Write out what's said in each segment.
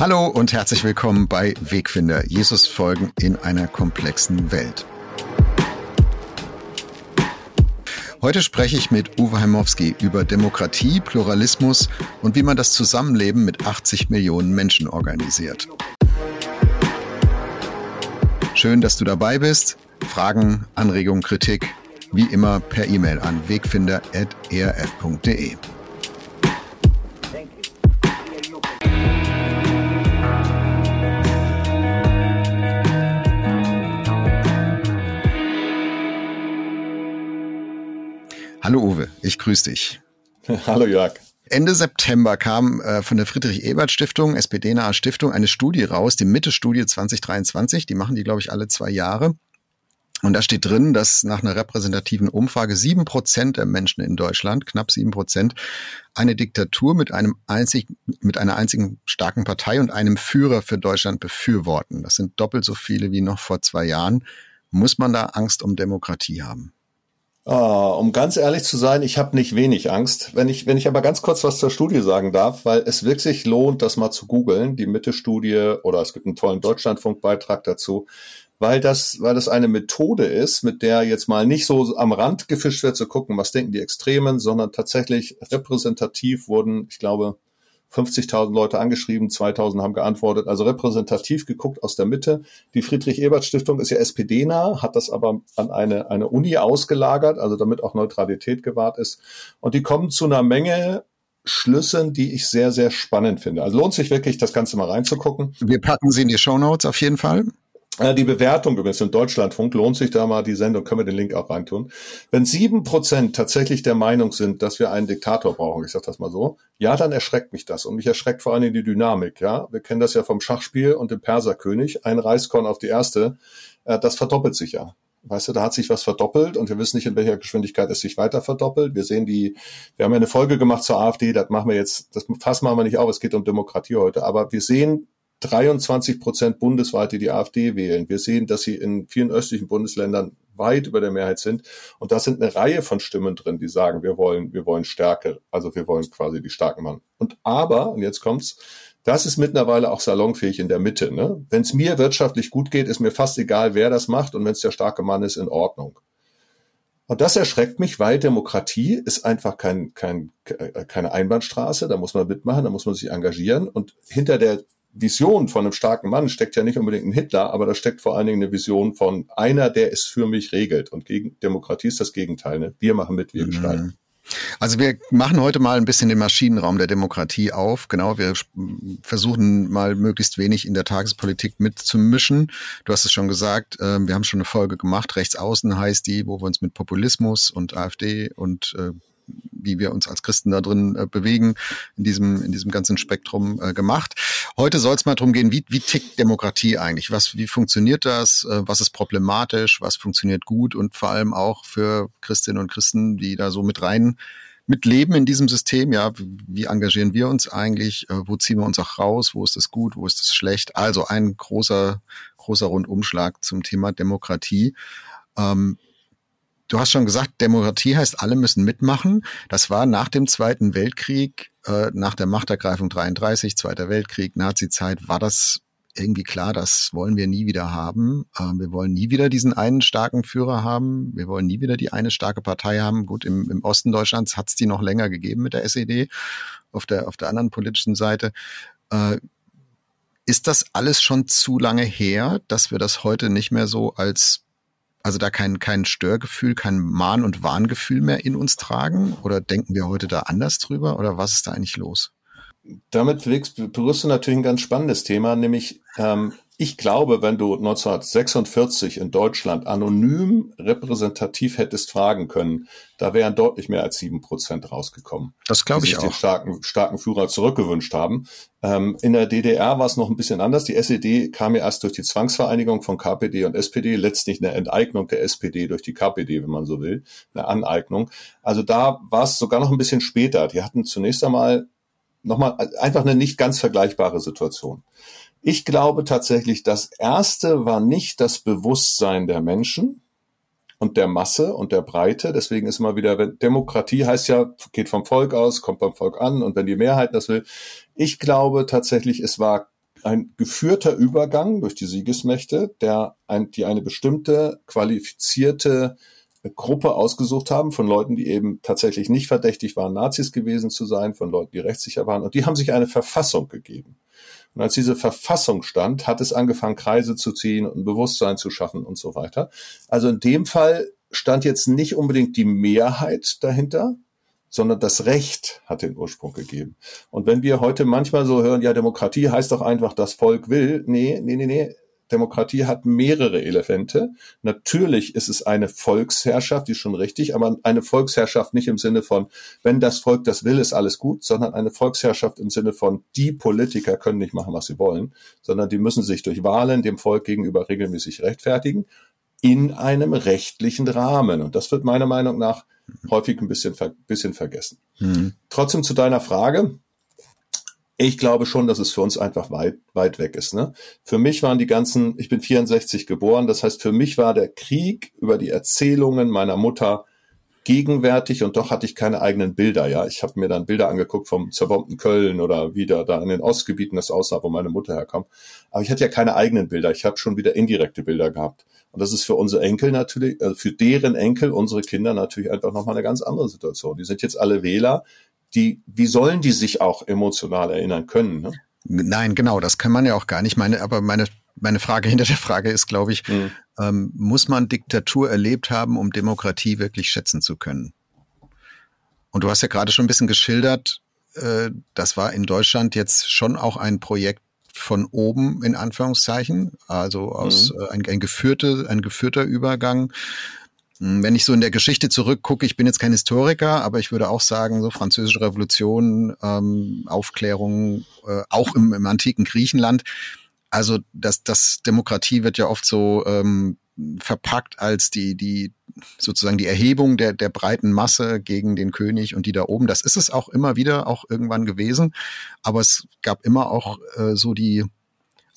Hallo und herzlich willkommen bei Wegfinder, Jesus folgen in einer komplexen Welt. Heute spreche ich mit Uwe Heimowski über Demokratie, Pluralismus und wie man das Zusammenleben mit 80 Millionen Menschen organisiert. Schön, dass du dabei bist. Fragen, Anregungen, Kritik, wie immer per E-Mail an wegfinder.erf.de. Hallo Uwe, ich grüße dich. Hallo Jörg. Ende September kam äh, von der Friedrich-Ebert-Stiftung, SPD-nahe Stiftung, eine Studie raus, die Mitte-Studie 2023. Die machen die, glaube ich, alle zwei Jahre. Und da steht drin, dass nach einer repräsentativen Umfrage sieben Prozent der Menschen in Deutschland, knapp sieben Prozent, eine Diktatur mit einem einzig, mit einer einzigen starken Partei und einem Führer für Deutschland befürworten. Das sind doppelt so viele wie noch vor zwei Jahren. Muss man da Angst um Demokratie haben? Oh, um ganz ehrlich zu sein, ich habe nicht wenig Angst. Wenn ich, wenn ich aber ganz kurz was zur Studie sagen darf, weil es wirklich lohnt, das mal zu googeln, die Mitte-Studie oder es gibt einen tollen Deutschlandfunk-Beitrag dazu, weil das, weil das eine Methode ist, mit der jetzt mal nicht so am Rand gefischt wird, zu gucken, was denken die Extremen, sondern tatsächlich repräsentativ wurden, ich glaube, 50.000 Leute angeschrieben, 2.000 haben geantwortet, also repräsentativ geguckt aus der Mitte. Die Friedrich-Ebert-Stiftung ist ja SPD-nah, hat das aber an eine, eine Uni ausgelagert, also damit auch Neutralität gewahrt ist. Und die kommen zu einer Menge Schlüssen, die ich sehr, sehr spannend finde. Also lohnt sich wirklich, das Ganze mal reinzugucken. Wir packen sie in die Show Notes auf jeden Fall. Die Bewertung übrigens im Deutschlandfunk lohnt sich da mal die Sendung, können wir den Link auch reintun. Wenn sieben Prozent tatsächlich der Meinung sind, dass wir einen Diktator brauchen, ich sage das mal so, ja, dann erschreckt mich das und mich erschreckt vor allen Dingen die Dynamik. Ja, wir kennen das ja vom Schachspiel und dem Perserkönig, ein Reiskorn auf die erste, äh, das verdoppelt sich ja. Weißt du, da hat sich was verdoppelt und wir wissen nicht, in welcher Geschwindigkeit es sich weiter verdoppelt. Wir sehen die, wir haben ja eine Folge gemacht zur AfD, das machen wir jetzt, das Fass machen wir nicht auf, es geht um Demokratie heute, aber wir sehen 23 Prozent bundesweit, die die AfD wählen. Wir sehen, dass sie in vielen östlichen Bundesländern weit über der Mehrheit sind. Und da sind eine Reihe von Stimmen drin, die sagen, wir wollen, wir wollen Stärke. Also wir wollen quasi die starken Mann. Und aber, und jetzt kommt's, das ist mittlerweile auch salonfähig in der Mitte. Ne? Wenn es mir wirtschaftlich gut geht, ist mir fast egal, wer das macht. Und wenn es der starke Mann ist, in Ordnung. Und das erschreckt mich, weil Demokratie ist einfach kein, kein, keine Einbahnstraße. Da muss man mitmachen, da muss man sich engagieren. Und hinter der Vision von einem starken Mann steckt ja nicht unbedingt ein Hitler, aber da steckt vor allen Dingen eine Vision von einer, der es für mich regelt. Und gegen Demokratie ist das Gegenteil. Ne? Wir machen mit, wir mhm. gestalten. Also wir machen heute mal ein bisschen den Maschinenraum der Demokratie auf. Genau, wir versuchen mal möglichst wenig in der Tagespolitik mitzumischen. Du hast es schon gesagt, ähm, wir haben schon eine Folge gemacht, Rechtsaußen heißt die, wo wir uns mit Populismus und AfD und äh, wie wir uns als Christen da drin äh, bewegen, in diesem, in diesem ganzen Spektrum äh, gemacht. Heute soll es mal darum gehen, wie, wie tickt Demokratie eigentlich? Was, wie funktioniert das? Äh, was ist problematisch? Was funktioniert gut? Und vor allem auch für Christinnen und Christen, die da so mit rein mitleben in diesem System. Ja, wie engagieren wir uns eigentlich? Äh, wo ziehen wir uns auch raus? Wo ist es gut? Wo ist es schlecht? Also ein großer, großer Rundumschlag zum Thema Demokratie. Ähm, Du hast schon gesagt, Demokratie heißt, alle müssen mitmachen. Das war nach dem Zweiten Weltkrieg, äh, nach der Machtergreifung 33, Zweiter Weltkrieg, Nazizeit, war das irgendwie klar, das wollen wir nie wieder haben. Äh, wir wollen nie wieder diesen einen starken Führer haben. Wir wollen nie wieder die eine starke Partei haben. Gut, im, im Osten Deutschlands hat es die noch länger gegeben mit der SED, auf der, auf der anderen politischen Seite. Äh, ist das alles schon zu lange her, dass wir das heute nicht mehr so als also da kein, kein Störgefühl, kein Mahn- und Warngefühl mehr in uns tragen? Oder denken wir heute da anders drüber? Oder was ist da eigentlich los? Damit berührst du natürlich ein ganz spannendes Thema, nämlich ähm, ich glaube, wenn du 1946 in Deutschland anonym repräsentativ hättest fragen können, da wären deutlich mehr als sieben Prozent rausgekommen. Das glaube ich auch. Den starken, starken Führer zurückgewünscht haben. Ähm, in der DDR war es noch ein bisschen anders. Die SED kam ja erst durch die Zwangsvereinigung von KPD und SPD, letztlich eine Enteignung der SPD durch die KPD, wenn man so will, eine Aneignung. Also da war es sogar noch ein bisschen später. Die hatten zunächst einmal nochmal einfach eine nicht ganz vergleichbare Situation. Ich glaube tatsächlich, das erste war nicht das Bewusstsein der Menschen und der Masse und der Breite. Deswegen ist immer wieder, Demokratie heißt ja, geht vom Volk aus, kommt beim Volk an und wenn die Mehrheit das will. Ich glaube tatsächlich, es war ein geführter Übergang durch die Siegesmächte, der ein, die eine bestimmte qualifizierte Gruppe ausgesucht haben von Leuten, die eben tatsächlich nicht verdächtig waren, Nazis gewesen zu sein, von Leuten, die rechtssicher waren. Und die haben sich eine Verfassung gegeben. Und als diese Verfassung stand, hat es angefangen, Kreise zu ziehen und Bewusstsein zu schaffen und so weiter. Also in dem Fall stand jetzt nicht unbedingt die Mehrheit dahinter, sondern das Recht hat den Ursprung gegeben. Und wenn wir heute manchmal so hören, ja, Demokratie heißt doch einfach, das Volk will, nee, nee, nee, nee, Demokratie hat mehrere Elemente. Natürlich ist es eine Volksherrschaft, die ist schon richtig, aber eine Volksherrschaft nicht im Sinne von, wenn das Volk das will, ist alles gut, sondern eine Volksherrschaft im Sinne von, die Politiker können nicht machen, was sie wollen, sondern die müssen sich durch Wahlen dem Volk gegenüber regelmäßig rechtfertigen in einem rechtlichen Rahmen. Und das wird meiner Meinung nach häufig ein bisschen, bisschen vergessen. Mhm. Trotzdem zu deiner Frage ich glaube schon, dass es für uns einfach weit, weit weg ist. Ne? Für mich waren die ganzen, ich bin 64 geboren, das heißt, für mich war der Krieg über die Erzählungen meiner Mutter gegenwärtig und doch hatte ich keine eigenen Bilder. Ja, ich habe mir dann Bilder angeguckt vom zerbombten Köln oder wieder da in den Ostgebieten das aussah, wo meine Mutter herkam. Aber ich hatte ja keine eigenen Bilder. Ich habe schon wieder indirekte Bilder gehabt. Und das ist für unsere Enkel natürlich, also für deren Enkel, unsere Kinder natürlich einfach nochmal eine ganz andere Situation. Die sind jetzt alle Wähler die, wie sollen die sich auch emotional erinnern können? Ne? Nein, genau, das kann man ja auch gar nicht. Meine, aber meine, meine Frage hinter der Frage ist, glaube ich, mhm. ähm, muss man Diktatur erlebt haben, um Demokratie wirklich schätzen zu können? Und du hast ja gerade schon ein bisschen geschildert, äh, das war in Deutschland jetzt schon auch ein Projekt von oben in Anführungszeichen, also aus mhm. äh, ein, ein, geführte, ein geführter Übergang wenn ich so in der Geschichte zurückgucke, ich bin jetzt kein Historiker, aber ich würde auch sagen, so französische Revolution, ähm, Aufklärung, äh, auch im, im antiken Griechenland. Also das, das Demokratie wird ja oft so ähm, verpackt als die, die sozusagen die Erhebung der, der breiten Masse gegen den König und die da oben. Das ist es auch immer wieder, auch irgendwann gewesen. Aber es gab immer auch äh, so die,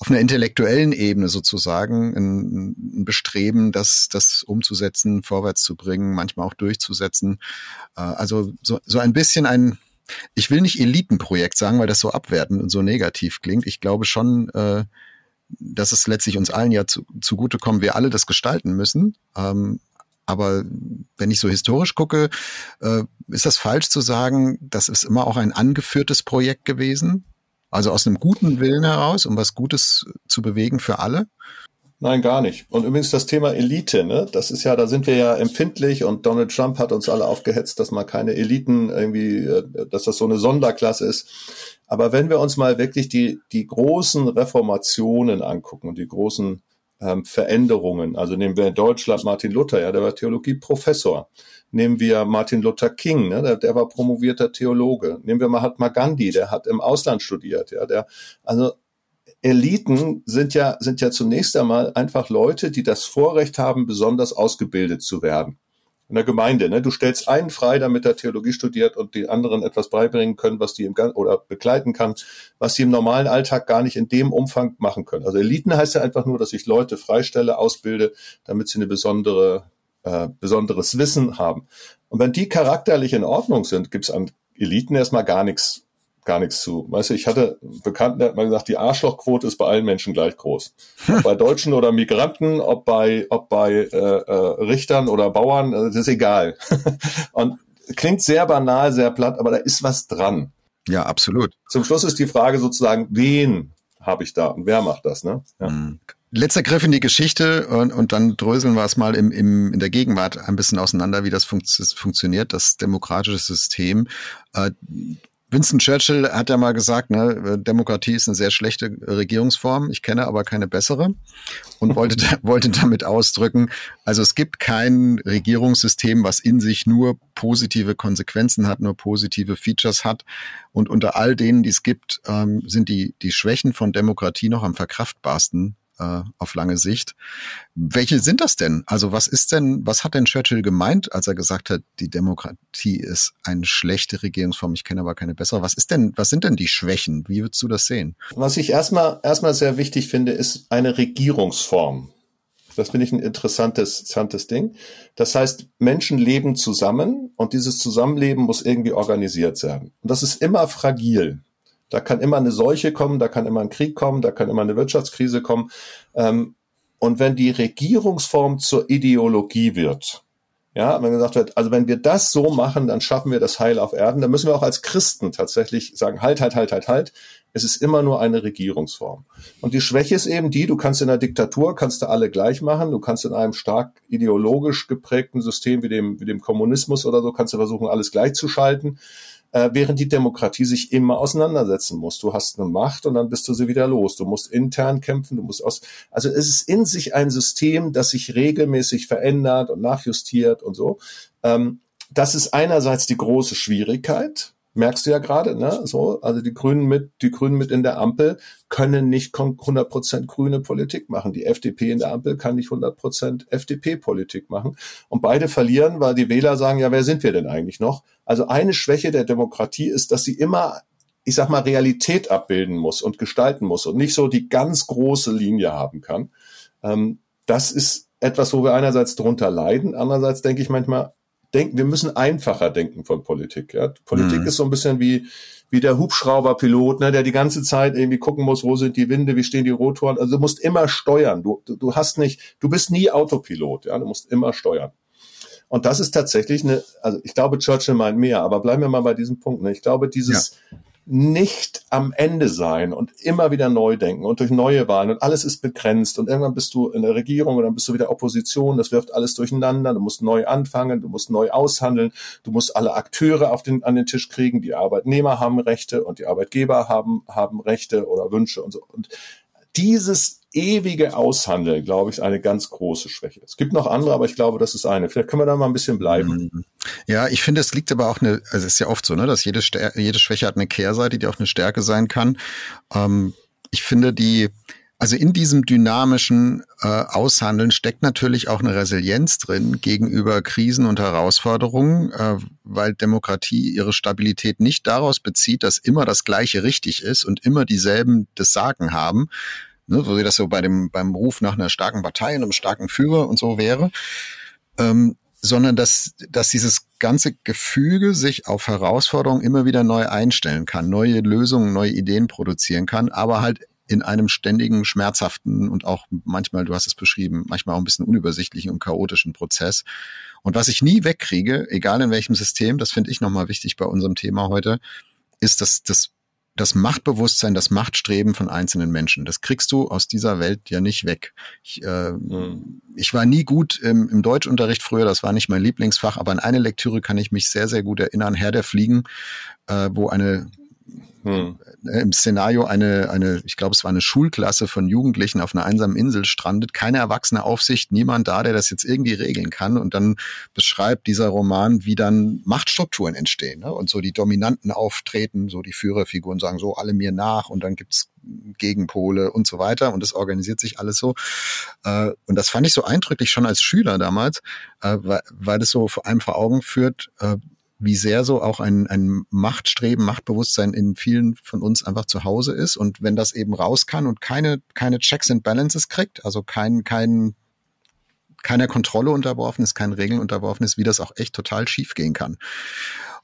auf einer intellektuellen Ebene sozusagen ein, ein Bestreben, das, das umzusetzen, vorwärts zu bringen, manchmal auch durchzusetzen. Äh, also so, so ein bisschen ein, ich will nicht Elitenprojekt sagen, weil das so abwertend und so negativ klingt. Ich glaube schon, äh, dass es letztlich uns allen ja zu, zugutekommen, wir alle das gestalten müssen. Ähm, aber wenn ich so historisch gucke, äh, ist das falsch zu sagen, das ist immer auch ein angeführtes Projekt gewesen? Also aus einem guten Willen heraus, um was Gutes zu bewegen für alle? Nein, gar nicht. Und übrigens das Thema Elite, ne? Das ist ja, da sind wir ja empfindlich und Donald Trump hat uns alle aufgehetzt, dass man keine Eliten irgendwie, äh, dass das so eine Sonderklasse ist. Aber wenn wir uns mal wirklich die, die großen Reformationen angucken und die großen ähm, Veränderungen, also nehmen wir in Deutschland Martin Luther, ja, der war Theologieprofessor. Nehmen wir Martin Luther King, ne, der, der war promovierter Theologe. Nehmen wir Mahatma Gandhi, der hat im Ausland studiert, ja, der, also Eliten sind ja, sind ja zunächst einmal einfach Leute, die das Vorrecht haben, besonders ausgebildet zu werden. In der Gemeinde, ne? Du stellst einen frei, damit er Theologie studiert und die anderen etwas beibringen können, was die im oder begleiten kann, was sie im normalen Alltag gar nicht in dem Umfang machen können. Also Eliten heißt ja einfach nur, dass ich Leute freistelle, ausbilde, damit sie eine besondere äh, besonderes Wissen haben. Und wenn die charakterlich in Ordnung sind, gibt's an Eliten erstmal gar nichts gar nichts zu. Weißt du, ich hatte einen Bekannten, der hat mal gesagt, die Arschlochquote ist bei allen Menschen gleich groß. Ob bei Deutschen oder Migranten, ob bei, ob bei äh, äh, Richtern oder Bauern, äh, das ist egal. Und klingt sehr banal, sehr platt, aber da ist was dran. Ja, absolut. Zum Schluss ist die Frage sozusagen, wen habe ich da und wer macht das? Ne? Ja. Mhm. Letzter Griff in die Geschichte und, und dann dröseln wir es mal im, im, in der Gegenwart ein bisschen auseinander, wie das funkt, funktioniert, das demokratische System. Äh, Winston Churchill hat ja mal gesagt, ne, Demokratie ist eine sehr schlechte Regierungsform, ich kenne aber keine bessere. Und wollte, wollte damit ausdrücken, also es gibt kein Regierungssystem, was in sich nur positive Konsequenzen hat, nur positive Features hat. Und unter all denen, die es gibt, ähm, sind die, die Schwächen von Demokratie noch am verkraftbarsten äh, auf lange Sicht. Welche sind das denn? Also was ist denn, was hat denn Churchill gemeint, als er gesagt hat, die Demokratie ist eine schlechte Regierungsform, ich kenne aber keine bessere. Was ist denn, was sind denn die Schwächen? Wie würdest du das sehen? Was ich erstmal, erstmal sehr wichtig finde, ist eine Regierungsform. Das finde ich ein interessantes, interessantes Ding. Das heißt, Menschen leben zusammen und dieses Zusammenleben muss irgendwie organisiert werden. Und das ist immer fragil. Da kann immer eine Seuche kommen, da kann immer ein Krieg kommen, da kann immer eine Wirtschaftskrise kommen. Ähm, und wenn die Regierungsform zur Ideologie wird, ja, wenn gesagt wird, also wenn wir das so machen, dann schaffen wir das Heil auf Erden, dann müssen wir auch als Christen tatsächlich sagen, halt, halt, halt, halt, halt. Es ist immer nur eine Regierungsform. Und die Schwäche ist eben die, du kannst in der Diktatur, kannst du alle gleich machen, du kannst in einem stark ideologisch geprägten System wie dem, wie dem Kommunismus oder so, kannst du versuchen, alles gleichzuschalten äh, während die Demokratie sich immer auseinandersetzen muss. Du hast eine Macht und dann bist du sie wieder los. Du musst intern kämpfen, du musst aus. Also es ist in sich ein System, das sich regelmäßig verändert und nachjustiert und so. Ähm, das ist einerseits die große Schwierigkeit, merkst du ja gerade, ne? So, also die Grünen mit, die Grünen mit in der Ampel können nicht 100% grüne Politik machen. Die FDP in der Ampel kann nicht 100% FDP-Politik machen. Und beide verlieren, weil die Wähler sagen, ja, wer sind wir denn eigentlich noch? Also eine Schwäche der Demokratie ist, dass sie immer, ich sag mal, Realität abbilden muss und gestalten muss und nicht so die ganz große Linie haben kann. Ähm, das ist etwas, wo wir einerseits drunter leiden. Andererseits denke ich manchmal, denken, wir müssen einfacher denken von Politik. Ja? Politik mhm. ist so ein bisschen wie, wie der Hubschrauberpilot, ne, der die ganze Zeit irgendwie gucken muss, wo sind die Winde, wie stehen die Rotoren. Also du musst immer steuern. Du, du, du hast nicht, du bist nie Autopilot, ja, du musst immer steuern. Und das ist tatsächlich eine, also ich glaube, Churchill meint mehr, aber bleiben wir mal bei diesem Punkt. Ne? Ich glaube, dieses, ja nicht am Ende sein und immer wieder neu denken und durch neue Wahlen und alles ist begrenzt und irgendwann bist du in der Regierung und dann bist du wieder Opposition, das wirft alles durcheinander, du musst neu anfangen, du musst neu aushandeln, du musst alle Akteure auf den, an den Tisch kriegen, die Arbeitnehmer haben Rechte und die Arbeitgeber haben, haben Rechte oder Wünsche und so. Und dieses ewige Aushandeln, glaube ich, ist eine ganz große Schwäche. Es gibt noch andere, aber ich glaube, das ist eine. Vielleicht können wir da mal ein bisschen bleiben. Mhm. Ja, ich finde, es liegt aber auch eine, also es ist ja oft so, ne, dass jede, jede Schwäche hat eine Kehrseite, die auch eine Stärke sein kann. Ähm, ich finde die, also in diesem dynamischen äh, Aushandeln steckt natürlich auch eine Resilienz drin gegenüber Krisen und Herausforderungen, äh, weil Demokratie ihre Stabilität nicht daraus bezieht, dass immer das Gleiche richtig ist und immer dieselben das Sagen haben, ne, so wie das so bei dem beim Ruf nach einer starken Partei und einem starken Führer und so wäre, ähm, sondern dass dass dieses ganze Gefüge sich auf Herausforderungen immer wieder neu einstellen kann, neue Lösungen, neue Ideen produzieren kann, aber halt in einem ständigen, schmerzhaften und auch manchmal, du hast es beschrieben, manchmal auch ein bisschen unübersichtlichen und chaotischen Prozess. Und was ich nie wegkriege, egal in welchem System, das finde ich nochmal wichtig bei unserem Thema heute, ist dass das das Machtbewusstsein, das Machtstreben von einzelnen Menschen. Das kriegst du aus dieser Welt ja nicht weg. Ich, äh, mhm. ich war nie gut im, im Deutschunterricht früher, das war nicht mein Lieblingsfach, aber an eine Lektüre kann ich mich sehr, sehr gut erinnern, Herr der Fliegen, äh, wo eine hm. Im Szenario eine, eine, ich glaube, es war eine Schulklasse von Jugendlichen auf einer einsamen Insel strandet, keine erwachsene Aufsicht, niemand da, der das jetzt irgendwie regeln kann. Und dann beschreibt dieser Roman, wie dann Machtstrukturen entstehen ne? und so die Dominanten auftreten, so die Führerfiguren sagen so alle mir nach und dann gibt's Gegenpole und so weiter und das organisiert sich alles so. Äh, und das fand ich so eindrücklich schon als Schüler damals, äh, weil, weil das so vor allem vor Augen führt, äh, wie sehr so auch ein, ein Machtstreben, Machtbewusstsein in vielen von uns einfach zu Hause ist. Und wenn das eben raus kann und keine, keine Checks and Balances kriegt, also kein, kein, keiner Kontrolle unterworfen ist, keinen Regeln unterworfen ist, wie das auch echt total schief gehen kann.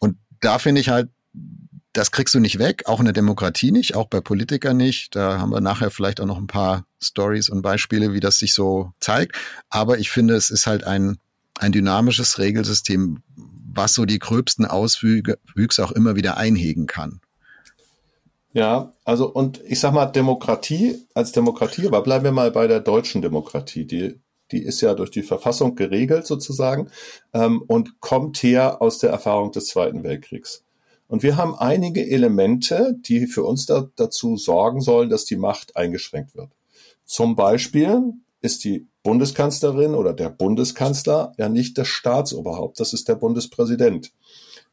Und da finde ich halt, das kriegst du nicht weg, auch in der Demokratie nicht, auch bei Politikern nicht. Da haben wir nachher vielleicht auch noch ein paar Stories und Beispiele, wie das sich so zeigt. Aber ich finde, es ist halt ein, ein dynamisches Regelsystem, was so die gröbsten Auswüchse auch immer wieder einhegen kann. Ja, also und ich sag mal, Demokratie als Demokratie, aber bleiben wir mal bei der deutschen Demokratie, die, die ist ja durch die Verfassung geregelt sozusagen ähm, und kommt her aus der Erfahrung des Zweiten Weltkriegs. Und wir haben einige Elemente, die für uns da, dazu sorgen sollen, dass die Macht eingeschränkt wird. Zum Beispiel ist die Bundeskanzlerin oder der Bundeskanzler ja nicht das Staatsoberhaupt, das ist der Bundespräsident.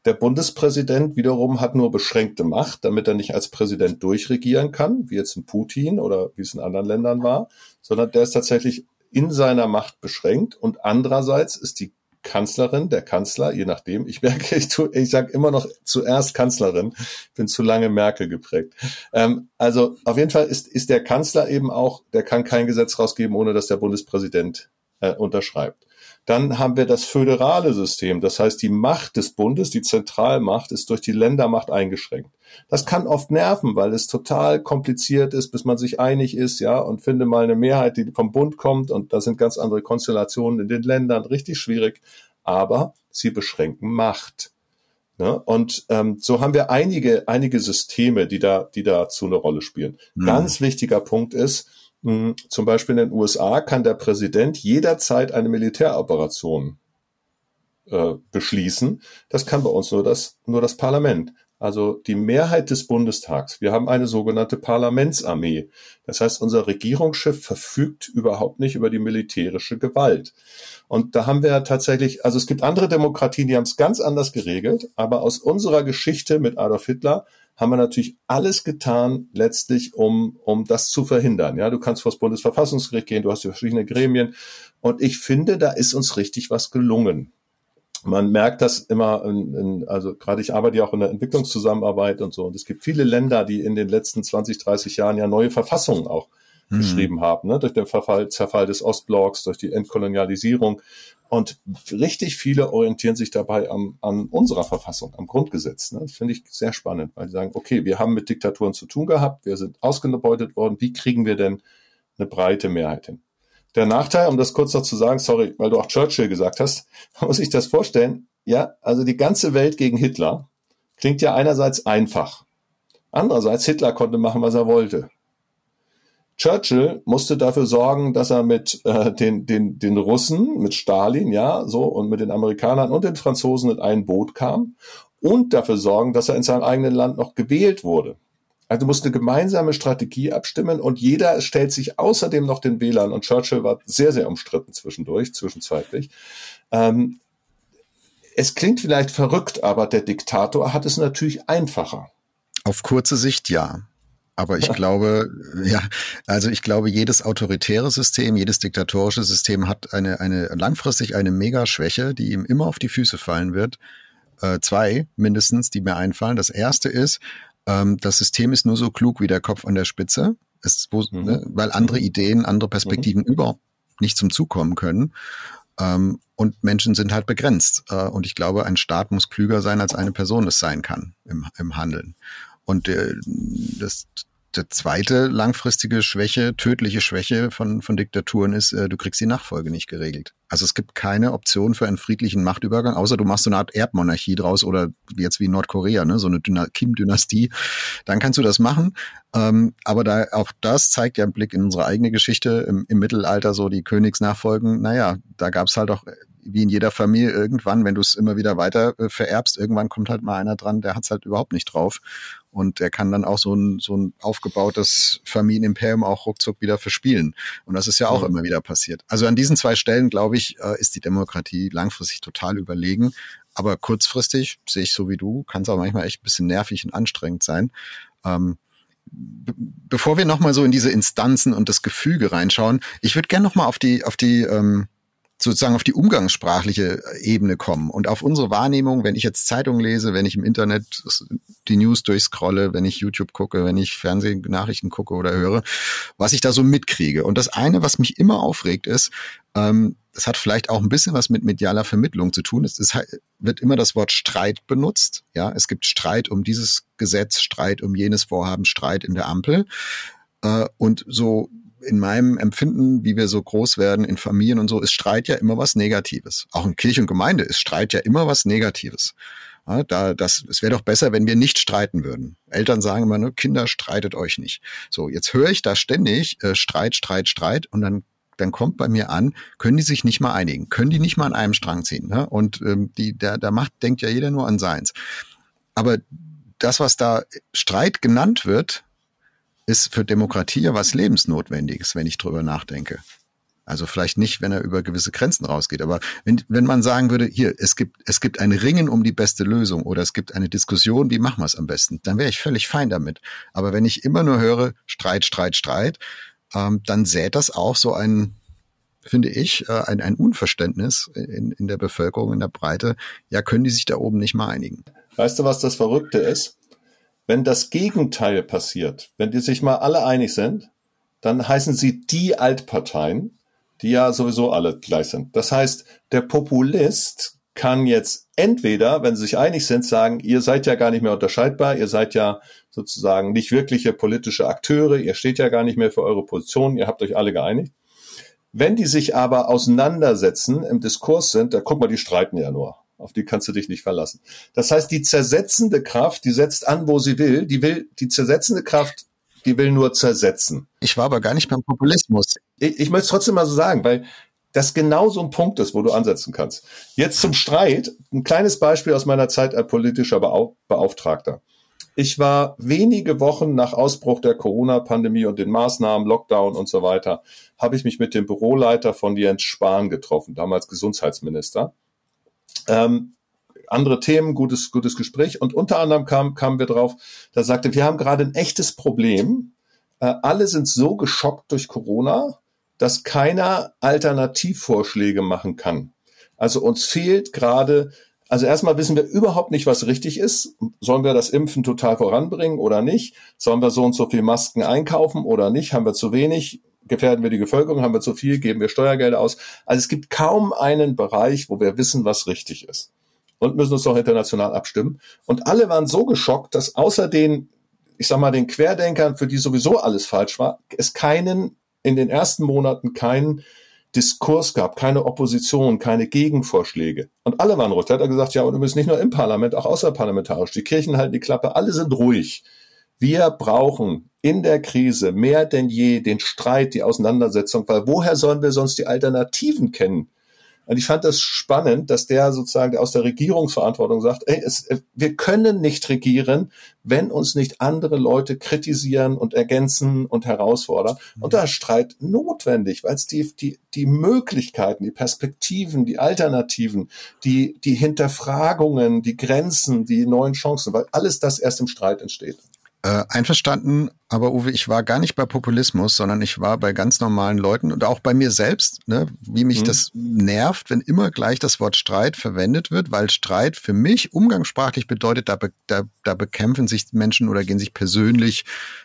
Der Bundespräsident wiederum hat nur beschränkte Macht, damit er nicht als Präsident durchregieren kann, wie jetzt in Putin oder wie es in anderen Ländern war, sondern der ist tatsächlich in seiner Macht beschränkt und andererseits ist die Kanzlerin, der Kanzler, je nachdem. Ich merke, ich, tu, ich sage immer noch zuerst Kanzlerin, bin zu lange Merkel geprägt. Ähm, also auf jeden Fall ist, ist der Kanzler eben auch, der kann kein Gesetz rausgeben, ohne dass der Bundespräsident äh, unterschreibt. Dann haben wir das föderale System. Das heißt, die Macht des Bundes, die Zentralmacht, ist durch die Ländermacht eingeschränkt. Das kann oft nerven, weil es total kompliziert ist, bis man sich einig ist, ja, und finde mal eine Mehrheit, die vom Bund kommt. Und da sind ganz andere Konstellationen in den Ländern, richtig schwierig. Aber sie beschränken Macht. Ne? Und ähm, so haben wir einige, einige Systeme, die da, die dazu eine Rolle spielen. Mhm. Ganz wichtiger Punkt ist, zum Beispiel in den USA kann der Präsident jederzeit eine Militäroperation äh, beschließen. Das kann bei uns nur das, nur das Parlament. Also die Mehrheit des Bundestags. Wir haben eine sogenannte Parlamentsarmee. Das heißt, unser Regierungschef verfügt überhaupt nicht über die militärische Gewalt. Und da haben wir tatsächlich, also es gibt andere Demokratien, die haben es ganz anders geregelt, aber aus unserer Geschichte mit Adolf Hitler haben wir natürlich alles getan, letztlich, um, um das zu verhindern. Ja, du kannst vor das Bundesverfassungsgericht gehen, du hast verschiedene Gremien. Und ich finde, da ist uns richtig was gelungen man merkt das immer, in, in, also gerade ich arbeite ja auch in der Entwicklungszusammenarbeit und so. Und es gibt viele Länder, die in den letzten 20, 30 Jahren ja neue Verfassungen auch mhm. geschrieben haben, ne? durch den Verfall, Zerfall des Ostblocks, durch die Entkolonialisierung. Und richtig viele orientieren sich dabei am, an unserer Verfassung, am Grundgesetz. Ne? Das finde ich sehr spannend, weil sie sagen, okay, wir haben mit Diktaturen zu tun gehabt, wir sind ausgebeutet worden, wie kriegen wir denn eine breite Mehrheit hin? Der Nachteil, um das kurz noch zu sagen, sorry, weil du auch Churchill gesagt hast, muss sich das vorstellen. Ja, also die ganze Welt gegen Hitler klingt ja einerseits einfach. Andererseits, Hitler konnte machen, was er wollte. Churchill musste dafür sorgen, dass er mit äh, den, den, den Russen, mit Stalin, ja, so, und mit den Amerikanern und den Franzosen in ein Boot kam und dafür sorgen, dass er in seinem eigenen Land noch gewählt wurde. Also du musst eine gemeinsame Strategie abstimmen und jeder stellt sich außerdem noch den Wählern und Churchill war sehr, sehr umstritten zwischendurch, zwischenzeitlich. Ähm, es klingt vielleicht verrückt, aber der Diktator hat es natürlich einfacher. Auf kurze Sicht ja. Aber ich glaube, ja, also ich glaube, jedes autoritäre System, jedes diktatorische System hat eine, eine langfristig eine Mega-Schwäche, die ihm immer auf die Füße fallen wird. Äh, zwei mindestens, die mir einfallen. Das erste ist, ähm, das System ist nur so klug wie der Kopf an der Spitze, ist, wo, mhm. ne, weil andere Ideen, andere Perspektiven mhm. überhaupt nicht zum Zug kommen können. Ähm, und Menschen sind halt begrenzt. Äh, und ich glaube, ein Staat muss klüger sein, als eine Person es sein kann im, im Handeln. Und äh, das, der zweite langfristige Schwäche, tödliche Schwäche von, von Diktaturen ist, äh, du kriegst die Nachfolge nicht geregelt. Also es gibt keine Option für einen friedlichen Machtübergang, außer du machst so eine Art Erbmonarchie draus oder jetzt wie Nordkorea, ne, so eine Kim-Dynastie. Dann kannst du das machen. Ähm, aber da auch das zeigt ja ein Blick in unsere eigene Geschichte im, im Mittelalter, so die Königsnachfolgen. Naja, da gab's halt auch wie in jeder Familie irgendwann, wenn du es immer wieder weiter äh, vererbst, irgendwann kommt halt mal einer dran, der hat's halt überhaupt nicht drauf. Und er kann dann auch so ein, so ein aufgebautes Familienimperium auch ruckzuck wieder verspielen. Und das ist ja auch mhm. immer wieder passiert. Also an diesen zwei Stellen, glaube ich, äh, ist die Demokratie langfristig total überlegen. Aber kurzfristig sehe ich so wie du, kann es auch manchmal echt ein bisschen nervig und anstrengend sein. Ähm, bevor wir nochmal so in diese Instanzen und das Gefüge reinschauen, ich würde gerne nochmal auf die, auf die ähm, sozusagen auf die umgangssprachliche Ebene kommen und auf unsere Wahrnehmung, wenn ich jetzt Zeitung lese, wenn ich im Internet die News durchscrolle, wenn ich YouTube gucke, wenn ich Fernsehnachrichten gucke oder höre, was ich da so mitkriege. Und das eine, was mich immer aufregt, ist, ähm, das hat vielleicht auch ein bisschen was mit medialer Vermittlung zu tun. Es ist, halt, wird immer das Wort Streit benutzt. Ja, es gibt Streit um dieses Gesetz, Streit um jenes Vorhaben, Streit in der Ampel. Äh, und so in meinem Empfinden, wie wir so groß werden in Familien und so, ist Streit ja immer was Negatives. Auch in Kirche und Gemeinde ist Streit ja immer was Negatives. Ja, da, das, es wäre doch besser, wenn wir nicht streiten würden. Eltern sagen immer, ne, Kinder streitet euch nicht. So, jetzt höre ich da ständig äh, Streit, Streit, Streit und dann dann kommt bei mir an, können die sich nicht mal einigen, können die nicht mal an einem Strang ziehen. Ne? Und ähm, die, da, da macht, denkt ja jeder nur an seins. Aber das, was da Streit genannt wird, ist für Demokratie ja was Lebensnotwendiges, wenn ich drüber nachdenke. Also vielleicht nicht, wenn er über gewisse Grenzen rausgeht, aber wenn, wenn man sagen würde, hier, es gibt, es gibt ein Ringen um die beste Lösung oder es gibt eine Diskussion, wie machen wir es am besten, dann wäre ich völlig fein damit. Aber wenn ich immer nur höre, Streit, Streit, Streit, ähm, dann sät das auch so ein, finde ich, äh, ein, ein Unverständnis in, in der Bevölkerung, in der Breite. Ja, können die sich da oben nicht mal einigen? Weißt du, was das Verrückte ist? Wenn das Gegenteil passiert, wenn die sich mal alle einig sind, dann heißen sie die Altparteien die ja sowieso alle gleich sind. Das heißt, der Populist kann jetzt entweder, wenn sie sich einig sind, sagen, ihr seid ja gar nicht mehr unterscheidbar, ihr seid ja sozusagen nicht wirkliche politische Akteure, ihr steht ja gar nicht mehr für eure Position, ihr habt euch alle geeinigt. Wenn die sich aber auseinandersetzen, im Diskurs sind, da guck mal, die streiten ja nur. Auf die kannst du dich nicht verlassen. Das heißt, die zersetzende Kraft, die setzt an, wo sie will, die will, die zersetzende Kraft die will nur zersetzen. Ich war aber gar nicht beim Populismus. Ich, ich möchte es trotzdem mal so sagen, weil das genau so ein Punkt ist, wo du ansetzen kannst. Jetzt zum Streit. Ein kleines Beispiel aus meiner Zeit als politischer Beauftragter. Ich war wenige Wochen nach Ausbruch der Corona-Pandemie und den Maßnahmen, Lockdown und so weiter, habe ich mich mit dem Büroleiter von Jens Spahn getroffen, damals Gesundheitsminister. Ähm, andere Themen, gutes, gutes Gespräch. Und unter anderem kam, kamen wir drauf, da sagte, wir haben gerade ein echtes Problem. Äh, alle sind so geschockt durch Corona, dass keiner Alternativvorschläge machen kann. Also uns fehlt gerade, also erstmal wissen wir überhaupt nicht, was richtig ist. Sollen wir das Impfen total voranbringen oder nicht? Sollen wir so und so viel Masken einkaufen oder nicht? Haben wir zu wenig? Gefährden wir die Bevölkerung? Haben wir zu viel? Geben wir Steuergelder aus? Also es gibt kaum einen Bereich, wo wir wissen, was richtig ist und müssen uns noch international abstimmen. Und alle waren so geschockt, dass außer den, ich sag mal, den Querdenkern, für die sowieso alles falsch war, es keinen, in den ersten Monaten keinen Diskurs gab, keine Opposition, keine Gegenvorschläge. Und alle waren ruhig. Da hat er gesagt, ja, und übrigens nicht nur im Parlament, auch außerparlamentarisch. Die Kirchen halten die Klappe, alle sind ruhig. Wir brauchen in der Krise mehr denn je den Streit, die Auseinandersetzung, weil woher sollen wir sonst die Alternativen kennen? Und ich fand das spannend, dass der sozusagen aus der Regierungsverantwortung sagt, ey, es, wir können nicht regieren, wenn uns nicht andere Leute kritisieren und ergänzen und herausfordern. Und da ist Streit notwendig, weil es die, die, die Möglichkeiten, die Perspektiven, die Alternativen, die, die Hinterfragungen, die Grenzen, die neuen Chancen, weil alles das erst im Streit entsteht. Äh, einverstanden, aber Uwe, ich war gar nicht bei Populismus, sondern ich war bei ganz normalen Leuten und auch bei mir selbst, ne, wie mich mhm. das nervt, wenn immer gleich das Wort Streit verwendet wird, weil Streit für mich umgangssprachlich bedeutet, da, be, da, da bekämpfen sich Menschen oder gehen sich persönlich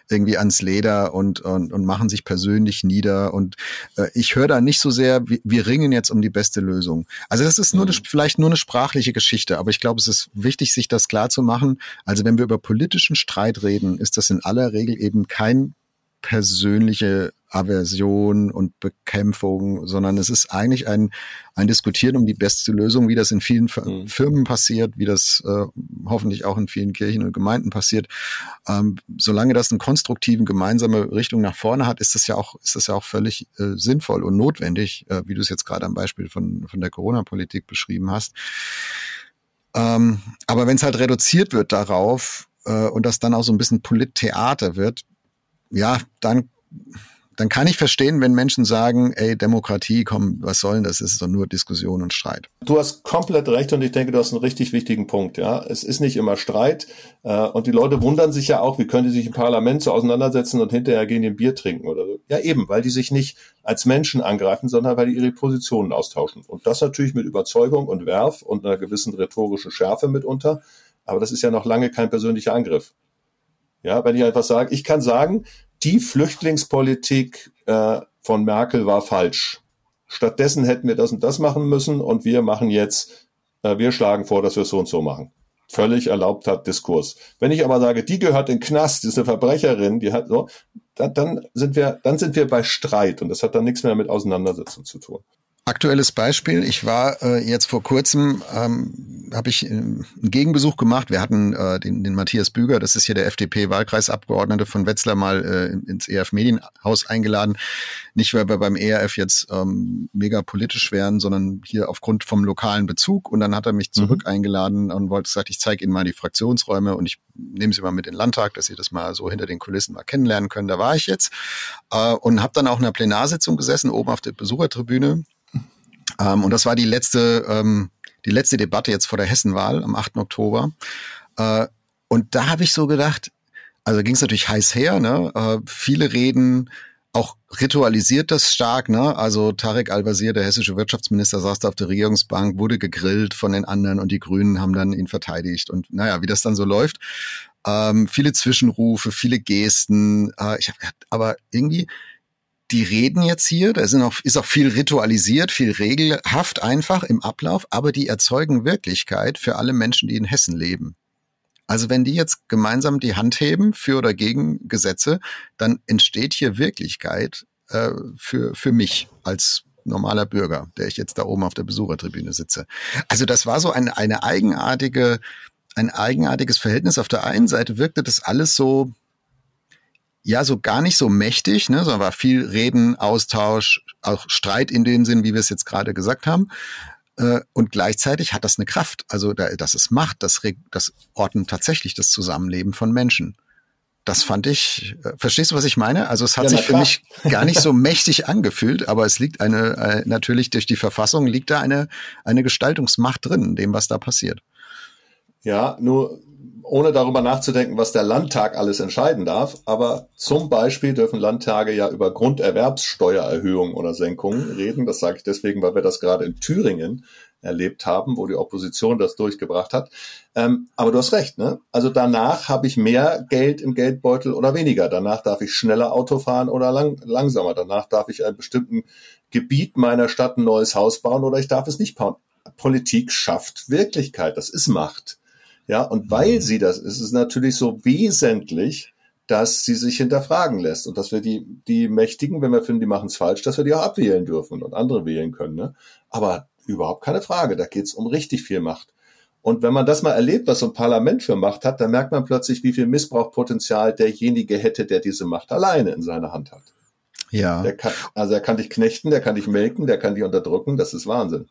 irgendwie ans Leder und, und, und machen sich persönlich nieder. Und äh, ich höre da nicht so sehr, wir, wir ringen jetzt um die beste Lösung. Also das ist nur mhm. eine, vielleicht nur eine sprachliche Geschichte, aber ich glaube, es ist wichtig, sich das klar zu machen. Also wenn wir über politischen Streit reden, ist das in aller Regel eben eben kein persönliche Aversion und Bekämpfung, sondern es ist eigentlich ein, ein Diskutieren um die beste Lösung, wie das in vielen mhm. Firmen passiert, wie das äh, hoffentlich auch in vielen Kirchen und Gemeinden passiert. Ähm, solange das eine konstruktive gemeinsame Richtung nach vorne hat, ist das ja auch, ist das ja auch völlig äh, sinnvoll und notwendig, äh, wie du es jetzt gerade am Beispiel von, von der Corona-Politik beschrieben hast. Ähm, aber wenn es halt reduziert wird darauf, äh, und das dann auch so ein bisschen Polittheater wird, ja, dann, dann kann ich verstehen, wenn Menschen sagen, ey, Demokratie, komm, was soll denn das? Es ist doch nur Diskussion und Streit. Du hast komplett recht und ich denke, du hast einen richtig wichtigen Punkt. Ja, Es ist nicht immer Streit äh, und die Leute wundern sich ja auch, wie können die sich im Parlament so auseinandersetzen und hinterher gehen ein Bier trinken oder so. Ja, eben, weil die sich nicht als Menschen angreifen, sondern weil die ihre Positionen austauschen. Und das natürlich mit Überzeugung und Werf und einer gewissen rhetorischen Schärfe mitunter. Aber das ist ja noch lange kein persönlicher Angriff. Ja, wenn ich einfach sage, ich kann sagen, die Flüchtlingspolitik äh, von Merkel war falsch. Stattdessen hätten wir das und das machen müssen und wir machen jetzt, äh, wir schlagen vor, dass wir es so und so machen. Völlig erlaubter Diskurs. Wenn ich aber sage, die gehört in den Knast, die ist eine Verbrecherin, die hat so, dann, dann sind wir, dann sind wir bei Streit und das hat dann nichts mehr mit Auseinandersetzung zu tun. Aktuelles Beispiel, ich war äh, jetzt vor kurzem, ähm, habe ich äh, einen Gegenbesuch gemacht. Wir hatten äh, den, den Matthias Büger, das ist hier der FDP-Wahlkreisabgeordnete von Wetzlar, mal äh, ins ERF-Medienhaus eingeladen. Nicht, weil wir beim ERF jetzt ähm, mega politisch wären, sondern hier aufgrund vom lokalen Bezug. Und dann hat er mich zurück mhm. eingeladen und wollte gesagt, ich zeige Ihnen mal die Fraktionsräume und ich nehme Sie mal mit in den Landtag, dass Sie das mal so hinter den Kulissen mal kennenlernen können. Da war ich jetzt äh, und habe dann auch in einer Plenarsitzung gesessen, oben auf der Besuchertribüne ähm, und das war die letzte, ähm, die letzte Debatte jetzt vor der Hessenwahl am 8. Oktober. Äh, und da habe ich so gedacht, also ging es natürlich heiß her, ne? Äh, viele reden, auch ritualisiert das stark, ne? Also Tarek Al-Wazir, der hessische Wirtschaftsminister, saß da auf der Regierungsbank, wurde gegrillt von den anderen und die Grünen haben dann ihn verteidigt. Und naja, wie das dann so läuft. Ähm, viele Zwischenrufe, viele Gesten. Äh, ich hab, aber irgendwie die reden jetzt hier, da sind auch, ist auch viel ritualisiert, viel regelhaft einfach im Ablauf, aber die erzeugen Wirklichkeit für alle Menschen, die in Hessen leben. Also wenn die jetzt gemeinsam die Hand heben für oder gegen Gesetze, dann entsteht hier Wirklichkeit äh, für, für mich als normaler Bürger, der ich jetzt da oben auf der Besuchertribüne sitze. Also das war so eine, eine eigenartige, ein eigenartiges Verhältnis. Auf der einen Seite wirkte das alles so, ja, so gar nicht so mächtig, ne, sondern war viel Reden, Austausch, auch Streit in dem Sinn, wie wir es jetzt gerade gesagt haben. Äh, und gleichzeitig hat das eine Kraft. Also, dass es macht, das, das ordnet tatsächlich das Zusammenleben von Menschen. Das fand ich, äh, verstehst du, was ich meine? Also es hat ja, sich für mich gar nicht so mächtig angefühlt, aber es liegt eine, äh, natürlich durch die Verfassung liegt da eine, eine Gestaltungsmacht drin, dem, was da passiert. Ja, nur ohne darüber nachzudenken, was der Landtag alles entscheiden darf. Aber zum Beispiel dürfen Landtage ja über Grunderwerbssteuererhöhungen oder Senkungen reden. Das sage ich deswegen, weil wir das gerade in Thüringen erlebt haben, wo die Opposition das durchgebracht hat. Ähm, aber du hast recht, ne? Also danach habe ich mehr Geld im Geldbeutel oder weniger. Danach darf ich schneller Auto fahren oder lang, langsamer. Danach darf ich in einem bestimmten Gebiet meiner Stadt ein neues Haus bauen oder ich darf es nicht bauen. Politik schafft Wirklichkeit. Das ist Macht. Ja, und weil sie das ist, ist es natürlich so wesentlich, dass sie sich hinterfragen lässt und dass wir die, die Mächtigen, wenn wir finden, die machen es falsch, dass wir die auch abwählen dürfen und andere wählen können. Ne? Aber überhaupt keine Frage, da geht es um richtig viel Macht. Und wenn man das mal erlebt, was so ein Parlament für Macht hat, dann merkt man plötzlich, wie viel Missbrauchpotenzial derjenige hätte, der diese Macht alleine in seiner Hand hat. Ja. Kann, also er kann dich knechten, der kann dich melken, der kann dich unterdrücken, das ist Wahnsinn.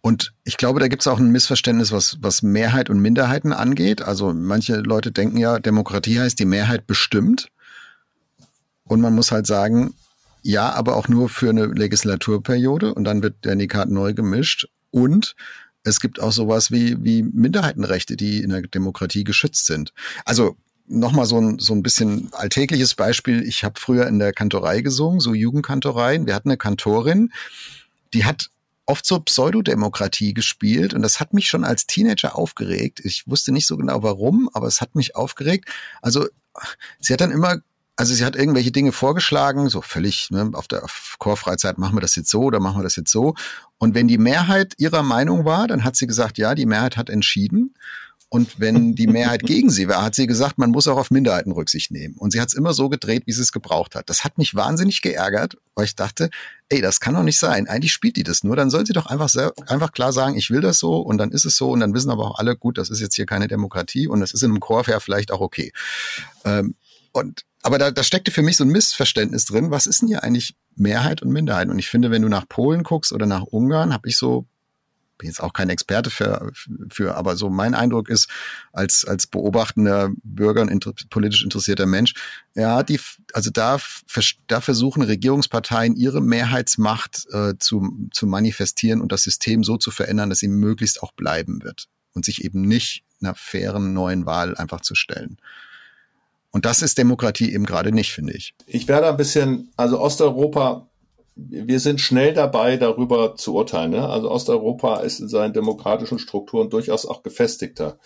Und ich glaube, da gibt es auch ein Missverständnis, was, was Mehrheit und Minderheiten angeht. Also manche Leute denken ja, Demokratie heißt, die Mehrheit bestimmt. Und man muss halt sagen, ja, aber auch nur für eine Legislaturperiode und dann wird der Nikat neu gemischt. Und es gibt auch sowas wie, wie Minderheitenrechte, die in der Demokratie geschützt sind. Also nochmal so ein, so ein bisschen alltägliches Beispiel. Ich habe früher in der Kantorei gesungen, so Jugendkantoreien. Wir hatten eine Kantorin, die hat oft so Pseudodemokratie gespielt und das hat mich schon als Teenager aufgeregt. Ich wusste nicht so genau warum, aber es hat mich aufgeregt. Also sie hat dann immer also sie hat irgendwelche Dinge vorgeschlagen, so völlig ne, auf der Chorfreizeit machen wir das jetzt so oder machen wir das jetzt so. Und wenn die Mehrheit ihrer Meinung war, dann hat sie gesagt, ja, die Mehrheit hat entschieden. Und wenn die Mehrheit gegen sie war, hat sie gesagt, man muss auch auf Minderheiten Rücksicht nehmen. Und sie hat es immer so gedreht, wie sie es gebraucht hat. Das hat mich wahnsinnig geärgert, weil ich dachte, ey, das kann doch nicht sein. Eigentlich spielt die das nur. Dann soll sie doch einfach, sehr, einfach klar sagen, ich will das so und dann ist es so. Und dann wissen aber auch alle, gut, das ist jetzt hier keine Demokratie und das ist in einem Chorfair vielleicht auch okay. Ähm, und aber da, da steckte für mich so ein Missverständnis drin. Was ist denn hier eigentlich Mehrheit und Minderheit? Und ich finde, wenn du nach Polen guckst oder nach Ungarn, habe ich so bin jetzt auch kein Experte für, für, aber so mein Eindruck ist, als, als beobachtender Bürger und inter, politisch interessierter Mensch, ja, die, also da, da versuchen Regierungsparteien ihre Mehrheitsmacht äh, zu, zu manifestieren und das System so zu verändern, dass sie möglichst auch bleiben wird und sich eben nicht einer fairen neuen Wahl einfach zu stellen. Und das ist Demokratie eben gerade nicht, finde ich. Ich werde ein bisschen, also Osteuropa wir sind schnell dabei, darüber zu urteilen. Ne? Also Osteuropa ist in seinen demokratischen Strukturen durchaus auch gefestigter.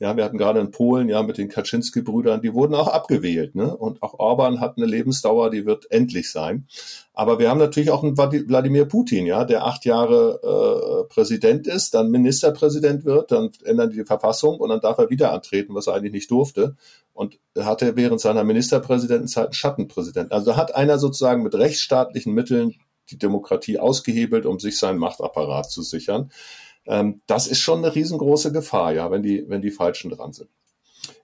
Ja, wir hatten gerade in Polen ja mit den Kaczynski-Brüdern, die wurden auch abgewählt. Ne? Und auch Orban hat eine Lebensdauer, die wird endlich sein. Aber wir haben natürlich auch einen Wladimir Putin, ja, der acht Jahre äh, Präsident ist, dann Ministerpräsident wird, dann ändern die, die Verfassung und dann darf er wieder antreten, was er eigentlich nicht durfte. Und hatte während seiner Ministerpräsidentenzeit einen Schattenpräsidenten. Also hat einer sozusagen mit rechtsstaatlichen Mitteln die Demokratie ausgehebelt, um sich seinen Machtapparat zu sichern. Ähm, das ist schon eine riesengroße Gefahr, ja, wenn die, wenn die Falschen dran sind.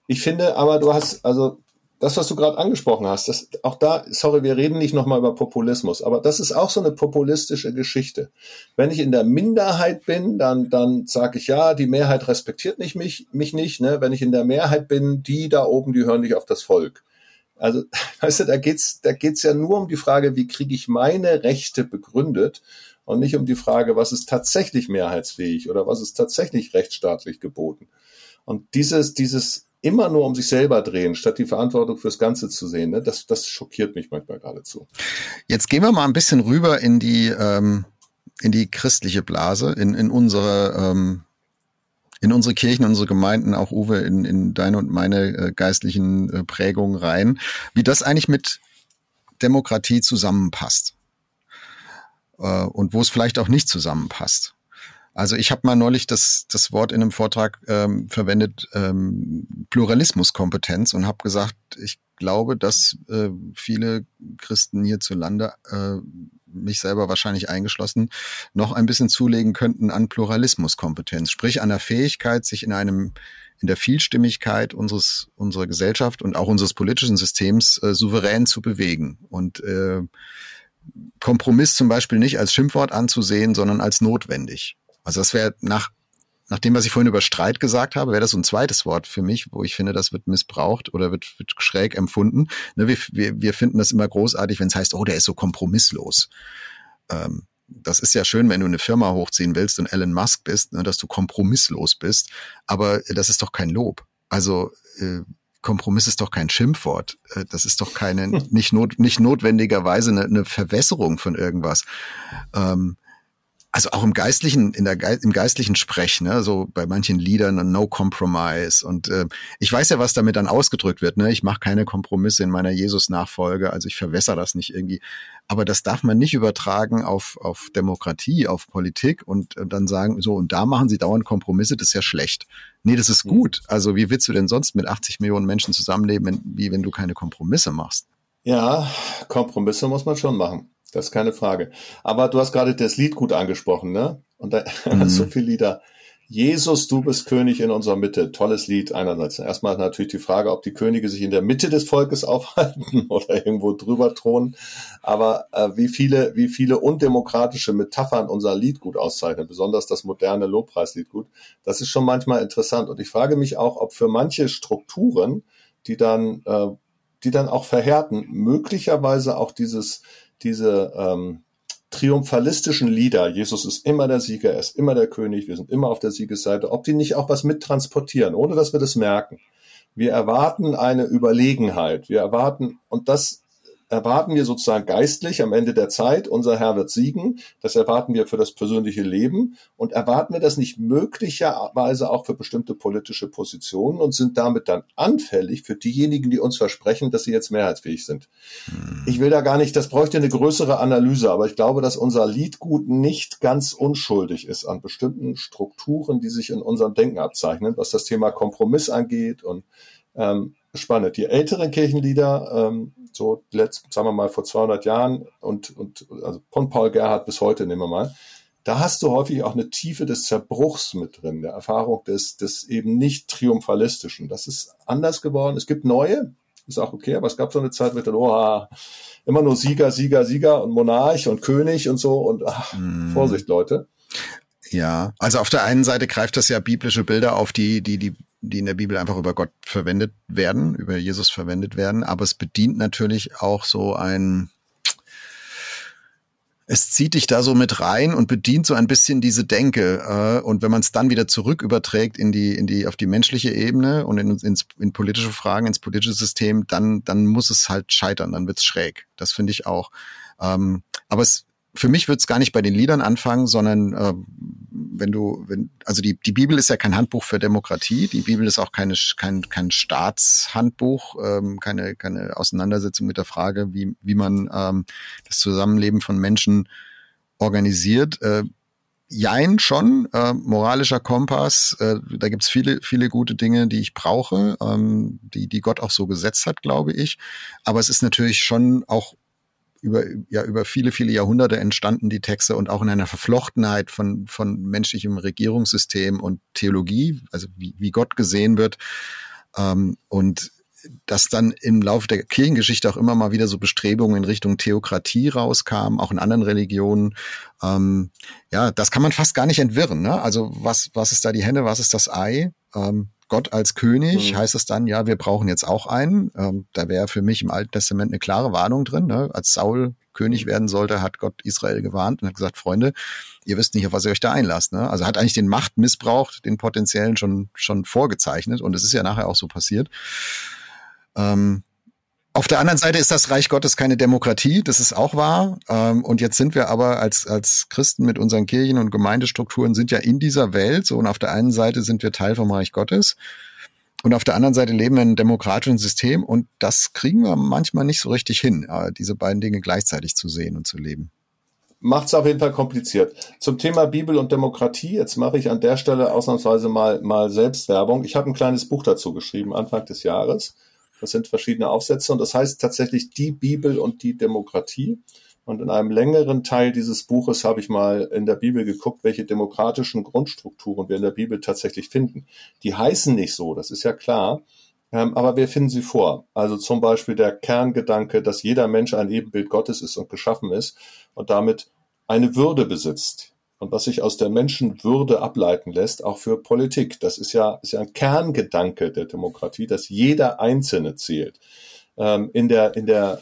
Ich finde aber, du hast, also das, was du gerade angesprochen hast, das, auch da, sorry, wir reden nicht nochmal über Populismus, aber das ist auch so eine populistische Geschichte. Wenn ich in der Minderheit bin, dann, dann sage ich, ja, die Mehrheit respektiert nicht mich, mich nicht. Ne? Wenn ich in der Mehrheit bin, die da oben, die hören nicht auf das Volk. Also, weißt du, da geht's, da geht's ja nur um die Frage, wie kriege ich meine Rechte begründet und nicht um die Frage, was ist tatsächlich mehrheitsfähig oder was ist tatsächlich rechtsstaatlich geboten. Und dieses, dieses immer nur um sich selber drehen, statt die Verantwortung fürs Ganze zu sehen, ne, das, das schockiert mich manchmal geradezu. Jetzt gehen wir mal ein bisschen rüber in die, ähm, in die christliche Blase, in, in unsere ähm, in unsere Kirchen, unsere Gemeinden, auch Uwe, in, in deine und meine äh, geistlichen äh, Prägungen rein, wie das eigentlich mit Demokratie zusammenpasst äh, und wo es vielleicht auch nicht zusammenpasst. Also ich habe mal neulich das, das Wort in einem Vortrag ähm, verwendet, ähm, Pluralismuskompetenz und habe gesagt, ich glaube, dass äh, viele Christen hierzulande, äh, mich selber wahrscheinlich eingeschlossen, noch ein bisschen zulegen könnten an Pluralismuskompetenz, sprich an der Fähigkeit, sich in einem in der Vielstimmigkeit unseres unserer Gesellschaft und auch unseres politischen Systems äh, souverän zu bewegen und äh, Kompromiss zum Beispiel nicht als Schimpfwort anzusehen, sondern als notwendig. Also das wäre nach, nach dem, was ich vorhin über Streit gesagt habe, wäre das so ein zweites Wort für mich, wo ich finde, das wird missbraucht oder wird, wird schräg empfunden. Ne, wir, wir, wir finden das immer großartig, wenn es heißt, oh, der ist so kompromisslos. Ähm, das ist ja schön, wenn du eine Firma hochziehen willst und Elon Musk bist, ne, dass du kompromisslos bist. Aber das ist doch kein Lob. Also äh, Kompromiss ist doch kein Schimpfwort. Äh, das ist doch keine, nicht, not, nicht notwendigerweise eine, eine Verwässerung von irgendwas. Ähm, also auch im geistlichen, in der Ge im geistlichen Sprech, ne, so bei manchen Liedern No Compromise. Und äh, ich weiß ja, was damit dann ausgedrückt wird. Ne? Ich mache keine Kompromisse in meiner Jesus-Nachfolge, also ich verwässer das nicht irgendwie. Aber das darf man nicht übertragen auf, auf Demokratie, auf Politik und, und dann sagen, so, und da machen sie dauernd Kompromisse, das ist ja schlecht. Nee, das ist gut. Also wie willst du denn sonst mit 80 Millionen Menschen zusammenleben, wenn, wie wenn du keine Kompromisse machst? Ja, Kompromisse muss man schon machen. Das ist keine Frage. Aber du hast gerade das Lied gut angesprochen, ne? Und da mhm. so viele Lieder. Jesus, du bist König in unserer Mitte. Tolles Lied einerseits. Erstmal natürlich die Frage, ob die Könige sich in der Mitte des Volkes aufhalten oder irgendwo drüber thronen. Aber äh, wie viele, wie viele undemokratische Metaphern unser Lied gut auszeichnen, besonders das moderne Lobpreislied gut. Das ist schon manchmal interessant. Und ich frage mich auch, ob für manche Strukturen, die dann, äh, die dann auch verhärten, möglicherweise auch dieses, diese ähm, triumphalistischen Lieder, Jesus ist immer der Sieger, er ist immer der König, wir sind immer auf der Siegesseite, ob die nicht auch was mittransportieren, ohne dass wir das merken. Wir erwarten eine Überlegenheit. Wir erwarten, und das erwarten wir sozusagen geistlich am Ende der Zeit, unser Herr wird siegen. Das erwarten wir für das persönliche Leben und erwarten wir das nicht möglicherweise auch für bestimmte politische Positionen und sind damit dann anfällig für diejenigen, die uns versprechen, dass sie jetzt mehrheitsfähig sind. Hm. Ich will da gar nicht, das bräuchte eine größere Analyse, aber ich glaube, dass unser Liedgut nicht ganz unschuldig ist an bestimmten Strukturen, die sich in unserem Denken abzeichnen, was das Thema Kompromiss angeht und ähm, spannend. Die älteren Kirchenlieder, ähm, so letzt, sagen wir mal vor 200 Jahren und, und also von Paul Gerhardt bis heute nehmen wir mal, da hast du häufig auch eine Tiefe des Zerbruchs mit drin, der Erfahrung des, des eben nicht triumphalistischen. Das ist anders geworden. Es gibt neue, ist auch okay, aber es gab so eine Zeit mit, oh, immer nur Sieger, Sieger, Sieger und Monarch und König und so und ach, mm. Vorsicht, Leute. Ja, also auf der einen Seite greift das ja biblische Bilder auf, die, die, die die in der Bibel einfach über Gott verwendet werden, über Jesus verwendet werden. Aber es bedient natürlich auch so ein, es zieht dich da so mit rein und bedient so ein bisschen diese Denke. Äh, und wenn man es dann wieder zurück überträgt in die, in die, auf die menschliche Ebene und in, ins, in politische Fragen, ins politische System, dann, dann muss es halt scheitern, dann wird's schräg. Das finde ich auch. Ähm, aber es, für mich wird es gar nicht bei den Liedern anfangen, sondern äh, wenn du, wenn, also die, die Bibel ist ja kein Handbuch für Demokratie, die Bibel ist auch keine, kein, kein Staatshandbuch, ähm, keine, keine Auseinandersetzung mit der Frage, wie, wie man ähm, das Zusammenleben von Menschen organisiert. Äh, Jein schon, äh, moralischer Kompass, äh, da gibt's viele, viele gute Dinge, die ich brauche, ähm, die, die Gott auch so gesetzt hat, glaube ich. Aber es ist natürlich schon auch über, ja, über viele, viele Jahrhunderte entstanden die Texte und auch in einer Verflochtenheit von, von menschlichem Regierungssystem und Theologie, also wie, wie Gott gesehen wird. Ähm, und dass dann im Laufe der Kirchengeschichte auch immer mal wieder so Bestrebungen in Richtung Theokratie rauskamen, auch in anderen Religionen. Ähm, ja, das kann man fast gar nicht entwirren. Ne? Also was, was ist da die Henne, was ist das Ei? Ähm, Gott als König, mhm. heißt es dann, ja, wir brauchen jetzt auch einen. Ähm, da wäre für mich im Alten Testament eine klare Warnung drin. Ne? Als Saul König mhm. werden sollte, hat Gott Israel gewarnt und hat gesagt, Freunde, ihr wisst nicht, auf was ihr euch da einlasst. Ne? Also hat eigentlich den Machtmissbrauch, den potenziellen schon, schon vorgezeichnet und es ist ja nachher auch so passiert. Ähm, auf der anderen Seite ist das Reich Gottes keine Demokratie, das ist auch wahr. Ähm, und jetzt sind wir aber als, als Christen mit unseren Kirchen und Gemeindestrukturen sind ja in dieser Welt. So, und auf der einen Seite sind wir Teil vom Reich Gottes. und auf der anderen Seite leben wir in einem demokratischen System und das kriegen wir manchmal nicht so richtig hin, diese beiden Dinge gleichzeitig zu sehen und zu leben. Macht es auf jeden Fall kompliziert. Zum Thema Bibel und Demokratie, jetzt mache ich an der Stelle ausnahmsweise mal, mal Selbstwerbung. Ich habe ein kleines Buch dazu geschrieben, Anfang des Jahres. Das sind verschiedene Aufsätze und das heißt tatsächlich die Bibel und die Demokratie. Und in einem längeren Teil dieses Buches habe ich mal in der Bibel geguckt, welche demokratischen Grundstrukturen wir in der Bibel tatsächlich finden. Die heißen nicht so, das ist ja klar, ähm, aber wir finden sie vor. Also zum Beispiel der Kerngedanke, dass jeder Mensch ein Ebenbild Gottes ist und geschaffen ist und damit eine Würde besitzt. Und was sich aus der Menschenwürde ableiten lässt, auch für Politik. Das ist ja, ist ja ein Kerngedanke der Demokratie, dass jeder Einzelne zählt. Ähm, in der, in der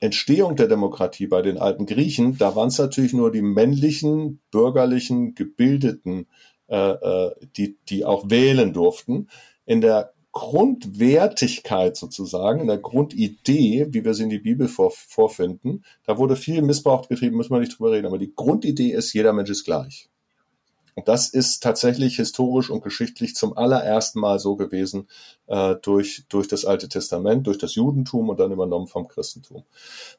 Entstehung der Demokratie bei den alten Griechen, da waren es natürlich nur die männlichen, bürgerlichen, gebildeten, äh, äh, die, die auch wählen durften. In der Grundwertigkeit sozusagen, in der Grundidee, wie wir sie in die Bibel vor, vorfinden, da wurde viel Missbrauch getrieben, müssen wir nicht drüber reden, aber die Grundidee ist, jeder Mensch ist gleich. Und das ist tatsächlich historisch und geschichtlich zum allerersten Mal so gewesen äh, durch, durch das Alte Testament, durch das Judentum und dann übernommen vom Christentum.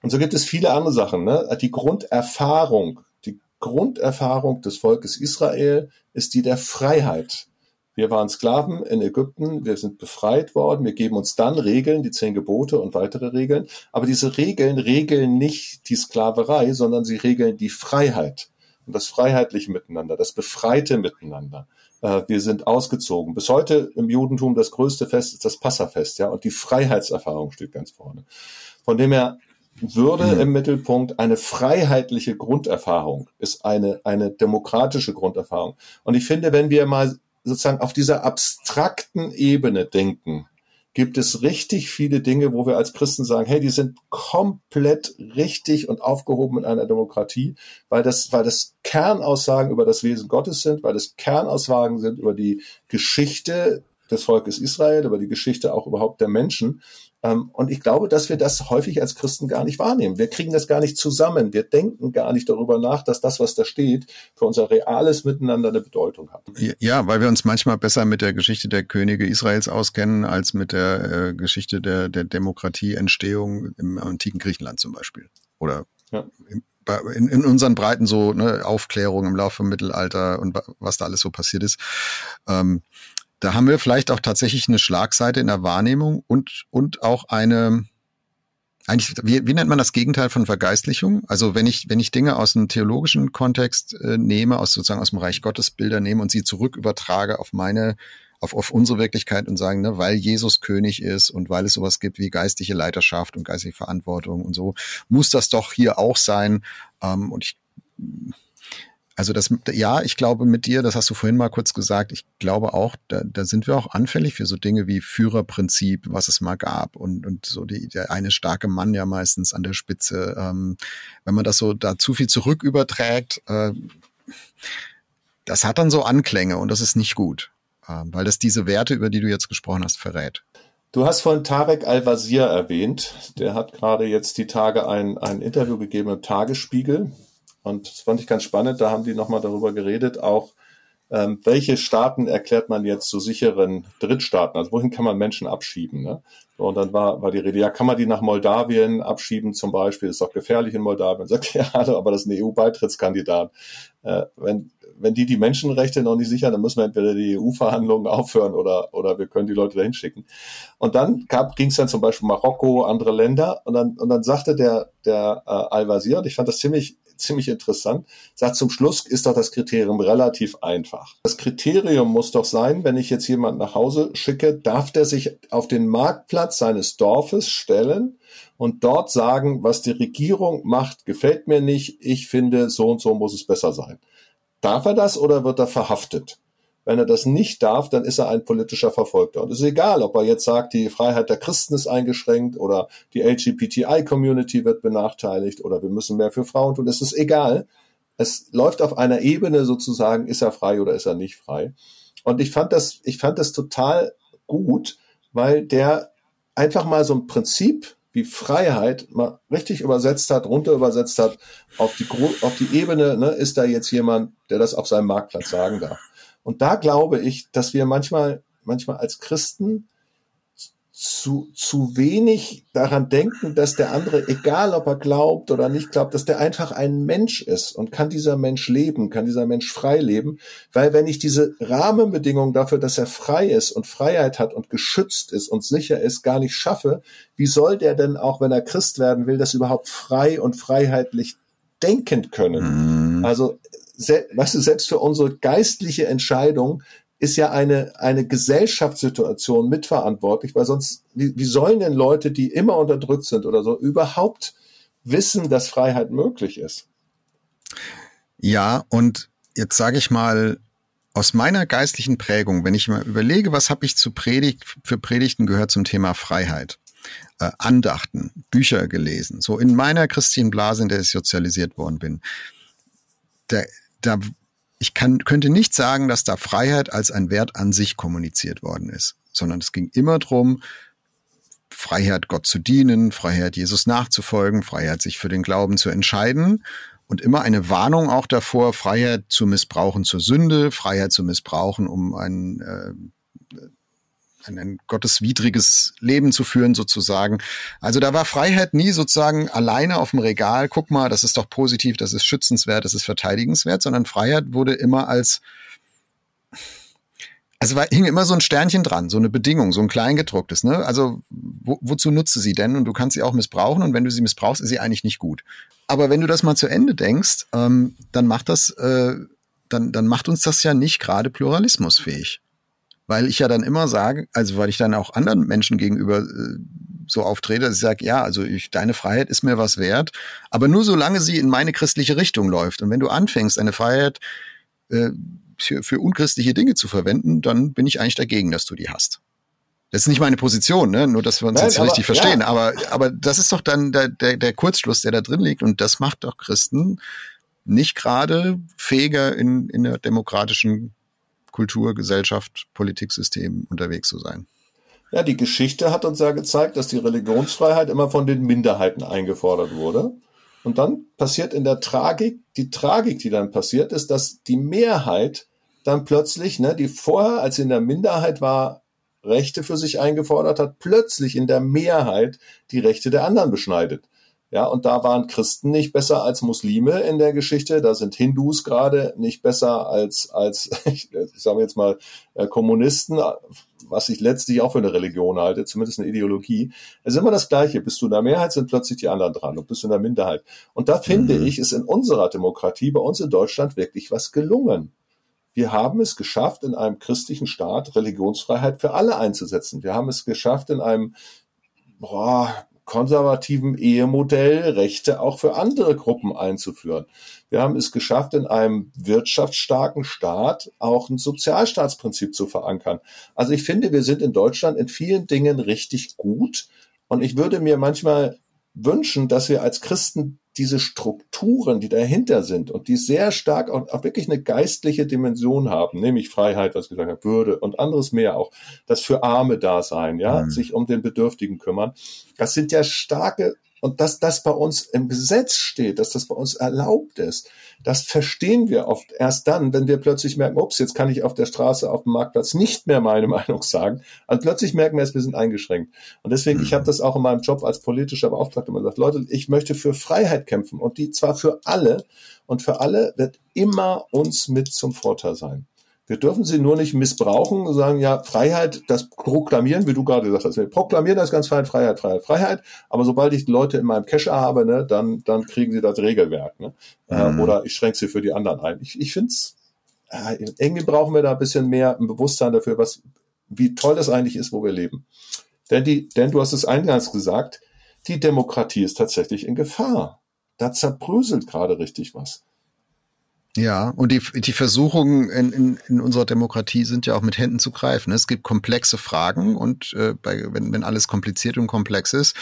Und so gibt es viele andere Sachen. Ne? Die Grunderfahrung, die Grunderfahrung des Volkes Israel ist die der Freiheit. Wir waren Sklaven in Ägypten, wir sind befreit worden, wir geben uns dann Regeln, die zehn Gebote und weitere Regeln. Aber diese Regeln regeln nicht die Sklaverei, sondern sie regeln die Freiheit und das freiheitliche Miteinander, das befreite Miteinander. Äh, wir sind ausgezogen. Bis heute im Judentum das größte Fest ist das Passafest, ja, und die Freiheitserfahrung steht ganz vorne. Von dem her würde mhm. im Mittelpunkt eine freiheitliche Grunderfahrung ist eine, eine demokratische Grunderfahrung. Und ich finde, wenn wir mal sozusagen auf dieser abstrakten Ebene denken, gibt es richtig viele Dinge, wo wir als Christen sagen, hey, die sind komplett richtig und aufgehoben in einer Demokratie, weil das, weil das Kernaussagen über das Wesen Gottes sind, weil das Kernaussagen sind über die Geschichte des Volkes Israel, über die Geschichte auch überhaupt der Menschen. Ähm, und ich glaube, dass wir das häufig als Christen gar nicht wahrnehmen. Wir kriegen das gar nicht zusammen. Wir denken gar nicht darüber nach, dass das, was da steht, für unser reales Miteinander eine Bedeutung hat. Ja, weil wir uns manchmal besser mit der Geschichte der Könige Israels auskennen, als mit der äh, Geschichte der, der Demokratieentstehung im antiken Griechenland zum Beispiel. Oder ja. im, in, in unseren Breiten so ne, Aufklärung im Laufe im Mittelalter und was da alles so passiert ist. Ähm, da haben wir vielleicht auch tatsächlich eine Schlagseite in der Wahrnehmung und, und auch eine, eigentlich, wie, wie nennt man das Gegenteil von Vergeistlichung? Also wenn ich, wenn ich Dinge aus einem theologischen Kontext äh, nehme, aus sozusagen aus dem Reich Gottes Bilder nehme und sie zurück übertrage auf meine, auf, auf unsere Wirklichkeit und sagen, ne, weil Jesus König ist und weil es sowas gibt wie geistliche Leiterschaft und geistliche Verantwortung und so, muss das doch hier auch sein. Ähm, und ich also das, ja, ich glaube mit dir, das hast du vorhin mal kurz gesagt, ich glaube auch, da, da sind wir auch anfällig für so Dinge wie Führerprinzip, was es mal gab und, und so die, der eine starke Mann ja meistens an der Spitze. Ähm, wenn man das so da zu viel zurück überträgt, äh, das hat dann so Anklänge und das ist nicht gut, äh, weil das diese Werte, über die du jetzt gesprochen hast, verrät. Du hast vorhin Tarek Al-Wazir erwähnt. Der hat gerade jetzt die Tage ein, ein Interview gegeben im Tagesspiegel und das fand ich ganz spannend. Da haben die nochmal darüber geredet, auch ähm, welche Staaten erklärt man jetzt zu sicheren Drittstaaten? Also wohin kann man Menschen abschieben? Ne? Und dann war, war die Rede, ja, kann man die nach Moldawien abschieben zum Beispiel? Ist doch gefährlich in Moldawien. Sagt ja, aber das ist ein EU-Beitrittskandidat. Äh, wenn, wenn die die Menschenrechte noch nicht sichern, dann müssen wir entweder die EU-Verhandlungen aufhören oder, oder wir können die Leute dahin schicken. Und dann ging es dann zum Beispiel Marokko, andere Länder. Und dann, und dann sagte der, der äh, Al-Wazir, und ich fand das ziemlich ziemlich interessant, sagt zum Schluss ist doch das Kriterium relativ einfach. Das Kriterium muss doch sein, wenn ich jetzt jemand nach Hause schicke, darf der sich auf den Marktplatz seines Dorfes stellen und dort sagen, was die Regierung macht, gefällt mir nicht, ich finde, so und so muss es besser sein. Darf er das oder wird er verhaftet? Wenn er das nicht darf, dann ist er ein politischer Verfolgter. Und es ist egal, ob er jetzt sagt, die Freiheit der Christen ist eingeschränkt oder die LGBTI-Community wird benachteiligt oder wir müssen mehr für Frauen tun. Es ist egal. Es läuft auf einer Ebene sozusagen, ist er frei oder ist er nicht frei. Und ich fand das, ich fand das total gut, weil der einfach mal so ein Prinzip wie Freiheit mal richtig übersetzt hat, runter übersetzt hat auf die, auf die Ebene, ne, ist da jetzt jemand, der das auf seinem Marktplatz sagen darf. Und da glaube ich, dass wir manchmal manchmal als Christen zu, zu wenig daran denken, dass der andere, egal ob er glaubt oder nicht glaubt, dass der einfach ein Mensch ist und kann dieser Mensch leben, kann dieser Mensch frei leben, weil wenn ich diese Rahmenbedingungen dafür, dass er frei ist und Freiheit hat und geschützt ist und sicher ist, gar nicht schaffe, wie soll der denn auch, wenn er Christ werden will, das überhaupt frei und freiheitlich denken können? Mhm. Also, weißt du, selbst für unsere geistliche Entscheidung ist ja eine, eine Gesellschaftssituation mitverantwortlich, weil sonst, wie, wie sollen denn Leute, die immer unterdrückt sind oder so, überhaupt wissen, dass Freiheit möglich ist? Ja, und jetzt sage ich mal, aus meiner geistlichen Prägung, wenn ich mal überlege, was habe ich zu Predigt, für Predigten gehört zum Thema Freiheit, äh, Andachten, Bücher gelesen, so in meiner christlichen Blase, in der ich sozialisiert worden bin, da, da ich kann, könnte nicht sagen, dass da Freiheit als ein Wert an sich kommuniziert worden ist, sondern es ging immer drum, Freiheit Gott zu dienen, Freiheit Jesus nachzufolgen, Freiheit sich für den Glauben zu entscheiden und immer eine Warnung auch davor, Freiheit zu missbrauchen zur Sünde, Freiheit zu missbrauchen, um ein äh, ein, ein gotteswidriges Leben zu führen sozusagen. Also da war Freiheit nie sozusagen alleine auf dem Regal, guck mal, das ist doch positiv, das ist schützenswert, das ist verteidigenswert, sondern Freiheit wurde immer als also war, hing immer so ein Sternchen dran, so eine Bedingung, so ein kleingedrucktes. Ne? Also wo, wozu nutze sie denn? Und du kannst sie auch missbrauchen und wenn du sie missbrauchst, ist sie eigentlich nicht gut. Aber wenn du das mal zu Ende denkst, ähm, dann macht das, äh, dann, dann macht uns das ja nicht gerade pluralismusfähig weil ich ja dann immer sage, also weil ich dann auch anderen Menschen gegenüber äh, so auftrete, dass ich sage, ja, also ich, deine Freiheit ist mir was wert, aber nur solange sie in meine christliche Richtung läuft. Und wenn du anfängst, eine Freiheit äh, für, für unchristliche Dinge zu verwenden, dann bin ich eigentlich dagegen, dass du die hast. Das ist nicht meine Position, ne? nur dass wir uns Nein, jetzt aber, richtig verstehen. Ja. Aber, aber das ist doch dann der, der, der Kurzschluss, der da drin liegt. Und das macht doch Christen nicht gerade fähiger in, in der demokratischen Kultur, Gesellschaft, Politiksystem unterwegs zu sein. Ja, die Geschichte hat uns ja gezeigt, dass die Religionsfreiheit immer von den Minderheiten eingefordert wurde. Und dann passiert in der Tragik, die Tragik, die dann passiert, ist, dass die Mehrheit dann plötzlich, ne, die vorher, als sie in der Minderheit war, Rechte für sich eingefordert hat, plötzlich in der Mehrheit die Rechte der anderen beschneidet. Ja, und da waren Christen nicht besser als Muslime in der Geschichte. Da sind Hindus gerade nicht besser als, als ich, ich sage jetzt mal, äh, Kommunisten, was ich letztlich auch für eine Religion halte, zumindest eine Ideologie. Es ist immer das Gleiche. Bist du in der Mehrheit, sind plötzlich die anderen dran und bist du in der Minderheit. Und da finde mhm. ich, ist in unserer Demokratie, bei uns in Deutschland, wirklich was gelungen. Wir haben es geschafft, in einem christlichen Staat Religionsfreiheit für alle einzusetzen. Wir haben es geschafft, in einem boah, konservativen Ehemodell Rechte auch für andere Gruppen einzuführen. Wir haben es geschafft, in einem wirtschaftsstarken Staat auch ein Sozialstaatsprinzip zu verankern. Also ich finde, wir sind in Deutschland in vielen Dingen richtig gut. Und ich würde mir manchmal wünschen, dass wir als Christen diese Strukturen, die dahinter sind und die sehr stark auch, auch, wirklich eine geistliche Dimension haben, nämlich Freiheit, was ich gesagt habe, Würde und anderes mehr auch, das für Arme da sein, ja, mhm. sich um den Bedürftigen kümmern. Das sind ja starke und dass das bei uns im Gesetz steht, dass das bei uns erlaubt ist, das verstehen wir oft erst dann, wenn wir plötzlich merken, ups, jetzt kann ich auf der Straße, auf dem Marktplatz nicht mehr meine Meinung sagen. Also plötzlich merken wir es, wir sind eingeschränkt. Und deswegen, ich habe das auch in meinem Job als politischer Beauftragter immer gesagt, Leute, ich möchte für Freiheit kämpfen und die zwar für alle und für alle wird immer uns mit zum Vorteil sein. Wir dürfen sie nur nicht missbrauchen und sagen, ja, Freiheit, das proklamieren, wie du gerade gesagt hast. Wir proklamieren das ganz fein, Freiheit, Freiheit, Freiheit. Aber sobald ich Leute in meinem Cache habe, ne, dann, dann kriegen sie das Regelwerk. Ne? Äh, mhm. oder ich schränke sie für die anderen ein. Ich, ich finde es, äh, irgendwie brauchen wir da ein bisschen mehr ein Bewusstsein dafür, was, wie toll das eigentlich ist, wo wir leben. Denn die, denn du hast es eingangs gesagt, die Demokratie ist tatsächlich in Gefahr. Da zerbröselt gerade richtig was. Ja, und die, die Versuchungen in, in, in unserer Demokratie sind ja auch mit Händen zu greifen. Es gibt komplexe Fragen und äh, bei, wenn, wenn alles kompliziert und komplex ist,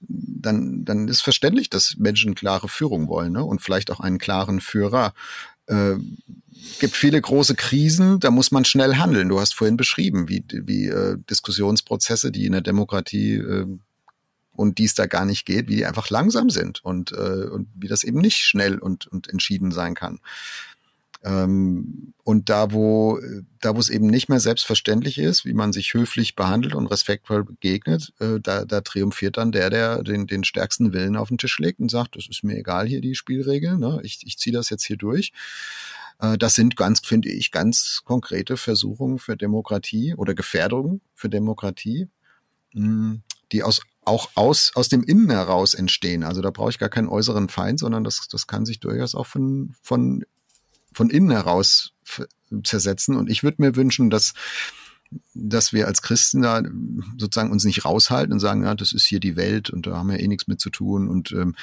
dann, dann ist verständlich, dass Menschen klare Führung wollen ne? und vielleicht auch einen klaren Führer. Äh, gibt viele große Krisen, da muss man schnell handeln. Du hast vorhin beschrieben, wie, wie äh, Diskussionsprozesse, die in der Demokratie äh, und dies da gar nicht geht, wie die einfach langsam sind und, äh, und wie das eben nicht schnell und, und entschieden sein kann. Ähm, und da, wo, da, wo es eben nicht mehr selbstverständlich ist, wie man sich höflich behandelt und respektvoll begegnet, äh, da, da triumphiert dann der, der den, den stärksten Willen auf den Tisch legt und sagt, das ist mir egal hier die Spielregeln, ne? ich, ich ziehe das jetzt hier durch. Äh, das sind ganz, finde ich, ganz konkrete Versuchungen für Demokratie oder Gefährdungen für Demokratie, hm, die aus auch aus, aus dem Innen heraus entstehen. Also da brauche ich gar keinen äußeren Feind, sondern das, das kann sich durchaus auch von, von von innen heraus zersetzen. Und ich würde mir wünschen, dass dass wir als Christen da sozusagen uns nicht raushalten und sagen, ja, das ist hier die Welt und da haben wir eh nichts mit zu tun und ähm,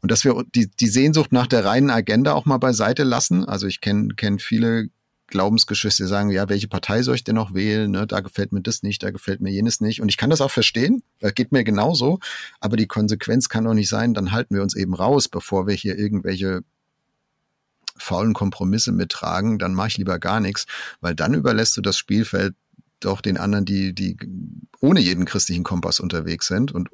und dass wir die die Sehnsucht nach der reinen Agenda auch mal beiseite lassen. Also ich kenne kenn viele Glaubensgeschwister, sagen, ja, welche Partei soll ich denn noch wählen? Ne, da gefällt mir das nicht, da gefällt mir jenes nicht. Und ich kann das auch verstehen, das geht mir genauso. Aber die Konsequenz kann doch nicht sein, dann halten wir uns eben raus, bevor wir hier irgendwelche faulen Kompromisse mittragen, dann mache ich lieber gar nichts, weil dann überlässt du das Spielfeld doch den anderen, die, die ohne jeden christlichen Kompass unterwegs sind und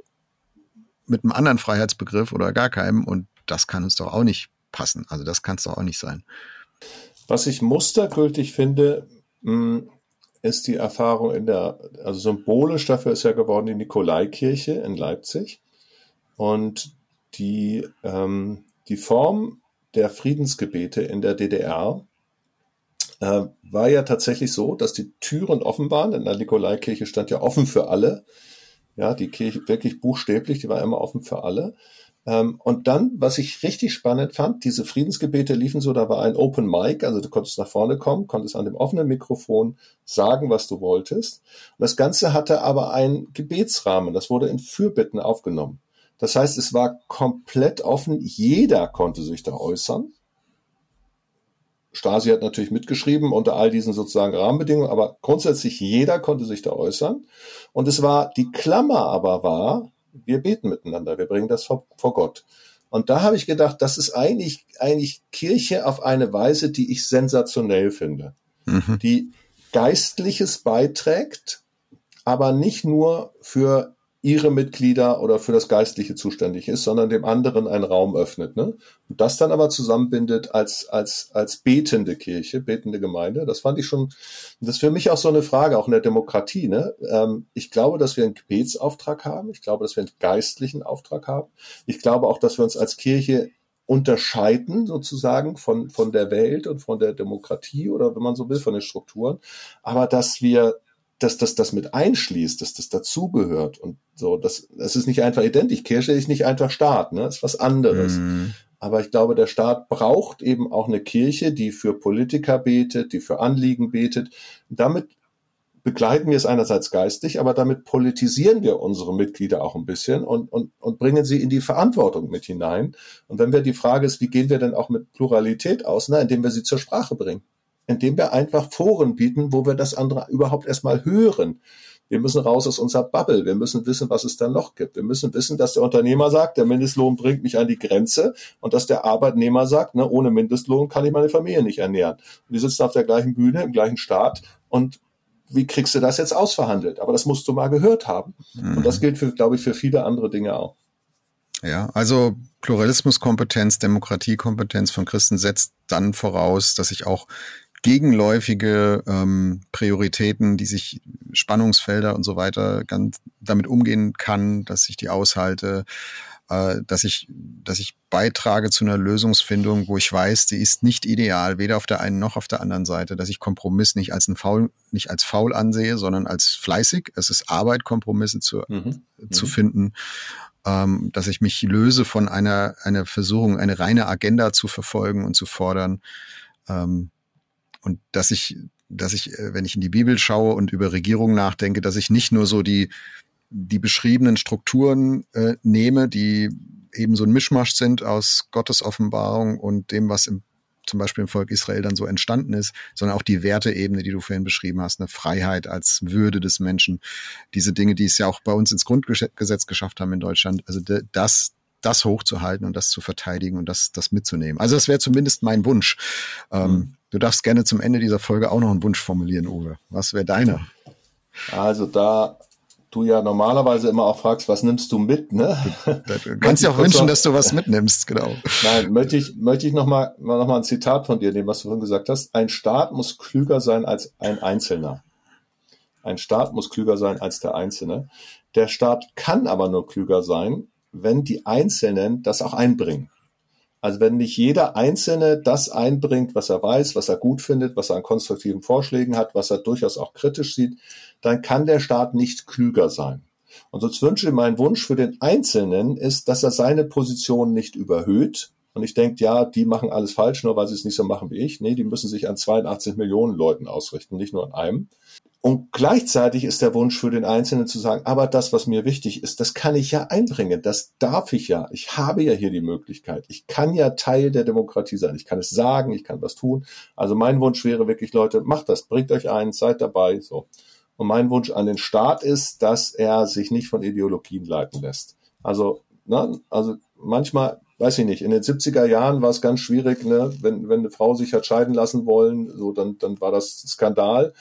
mit einem anderen Freiheitsbegriff oder gar keinem. Und das kann uns doch auch nicht passen. Also das kann es doch auch nicht sein. Was ich mustergültig finde, hm, ist die Erfahrung in der, also symbolisch dafür ist ja geworden die Nikolaikirche in Leipzig. Und die, ähm, die Form der Friedensgebete in der DDR äh, war ja tatsächlich so, dass die Türen offen waren. In der Nikolaikirche stand ja offen für alle. Ja, die Kirche wirklich buchstäblich, die war immer offen für alle. Ähm, und dann, was ich richtig spannend fand, diese Friedensgebete liefen so, da war ein Open Mic, also du konntest nach vorne kommen, konntest an dem offenen Mikrofon sagen, was du wolltest. Und das Ganze hatte aber einen Gebetsrahmen, das wurde in Fürbitten aufgenommen. Das heißt, es war komplett offen. Jeder konnte sich da äußern. Stasi hat natürlich mitgeschrieben unter all diesen sozusagen Rahmenbedingungen, aber grundsätzlich jeder konnte sich da äußern. Und es war, die Klammer aber war, wir beten miteinander, wir bringen das vor, vor Gott. Und da habe ich gedacht, das ist eigentlich, eigentlich Kirche auf eine Weise, die ich sensationell finde. Mhm. Die Geistliches beiträgt, aber nicht nur für ihre Mitglieder oder für das Geistliche zuständig ist, sondern dem anderen einen Raum öffnet. Ne? Und das dann aber zusammenbindet als, als, als betende Kirche, betende Gemeinde. Das fand ich schon, das ist für mich auch so eine Frage, auch in der Demokratie. Ne? Ähm, ich glaube, dass wir einen Gebetsauftrag haben. Ich glaube, dass wir einen geistlichen Auftrag haben. Ich glaube auch, dass wir uns als Kirche unterscheiden sozusagen von, von der Welt und von der Demokratie oder wenn man so will, von den Strukturen. Aber dass wir dass das das mit einschließt, dass das dazugehört und so, das, das ist nicht einfach identisch. Kirche ist nicht einfach Staat, ne, das ist was anderes. Mm. Aber ich glaube, der Staat braucht eben auch eine Kirche, die für Politiker betet, die für Anliegen betet. Damit begleiten wir es einerseits geistig, aber damit politisieren wir unsere Mitglieder auch ein bisschen und, und, und bringen sie in die Verantwortung mit hinein. Und wenn wir die Frage ist, wie gehen wir denn auch mit Pluralität aus? Na, indem wir sie zur Sprache bringen indem wir einfach Foren bieten, wo wir das andere überhaupt erstmal hören. Wir müssen raus aus unserer Bubble. Wir müssen wissen, was es da noch gibt. Wir müssen wissen, dass der Unternehmer sagt, der Mindestlohn bringt mich an die Grenze und dass der Arbeitnehmer sagt, ne, ohne Mindestlohn kann ich meine Familie nicht ernähren. Und die sitzen auf der gleichen Bühne, im gleichen Staat und wie kriegst du das jetzt ausverhandelt? Aber das musst du mal gehört haben. Mhm. Und das gilt für, glaube ich, für viele andere Dinge auch. Ja, also Pluralismuskompetenz, Demokratiekompetenz von Christen setzt dann voraus, dass ich auch gegenläufige ähm, Prioritäten, die sich Spannungsfelder und so weiter ganz damit umgehen kann, dass ich die aushalte, äh, dass ich, dass ich beitrage zu einer Lösungsfindung, wo ich weiß, die ist nicht ideal, weder auf der einen noch auf der anderen Seite, dass ich Kompromiss nicht als ein Faul, nicht als faul ansehe, sondern als fleißig. Es ist Arbeit, Kompromisse zu, mhm. zu mhm. finden. Ähm, dass ich mich löse von einer, einer Versuchung, eine reine Agenda zu verfolgen und zu fordern. Ähm, und dass ich, dass ich, äh, wenn ich in die Bibel schaue und über Regierung nachdenke, dass ich nicht nur so die, die beschriebenen Strukturen äh, nehme, die eben so ein Mischmasch sind aus Gottes Offenbarung und dem, was im, zum Beispiel im Volk Israel dann so entstanden ist, sondern auch die Werteebene, die du vorhin beschrieben hast, eine Freiheit als Würde des Menschen, diese Dinge, die es ja auch bei uns ins Grundgesetz geschafft haben in Deutschland. Also das, das hochzuhalten und das zu verteidigen und das, das mitzunehmen. Also das wäre zumindest mein Wunsch. Ähm, mhm. Du darfst gerne zum Ende dieser Folge auch noch einen Wunsch formulieren, Uwe. Was wäre deiner? Also da du ja normalerweise immer auch fragst, was nimmst du mit, ne? Du kannst dir auch wünschen, noch, dass du was mitnimmst, genau. Nein, möchte ich, möchte ich nochmal noch mal ein Zitat von dir nehmen, was du vorhin gesagt hast. Ein Staat muss klüger sein als ein Einzelner. Ein Staat muss klüger sein als der Einzelne. Der Staat kann aber nur klüger sein, wenn die Einzelnen das auch einbringen. Also wenn nicht jeder Einzelne das einbringt, was er weiß, was er gut findet, was er an konstruktiven Vorschlägen hat, was er durchaus auch kritisch sieht, dann kann der Staat nicht klüger sein. Und sonst wünsche mein Wunsch für den Einzelnen ist, dass er seine Position nicht überhöht. Und ich denke, ja, die machen alles falsch, nur weil sie es nicht so machen wie ich. Nee, die müssen sich an 82 Millionen Leuten ausrichten, nicht nur an einem. Und gleichzeitig ist der Wunsch für den Einzelnen zu sagen, aber das, was mir wichtig ist, das kann ich ja einbringen, das darf ich ja. Ich habe ja hier die Möglichkeit. Ich kann ja Teil der Demokratie sein. Ich kann es sagen, ich kann was tun. Also mein Wunsch wäre wirklich, Leute, macht das, bringt euch ein, seid dabei, so. Und mein Wunsch an den Staat ist, dass er sich nicht von Ideologien leiten lässt. Also, ne, also manchmal, weiß ich nicht, in den 70er Jahren war es ganz schwierig, ne, wenn, wenn eine Frau sich hat scheiden lassen wollen, so, dann, dann war das Skandal.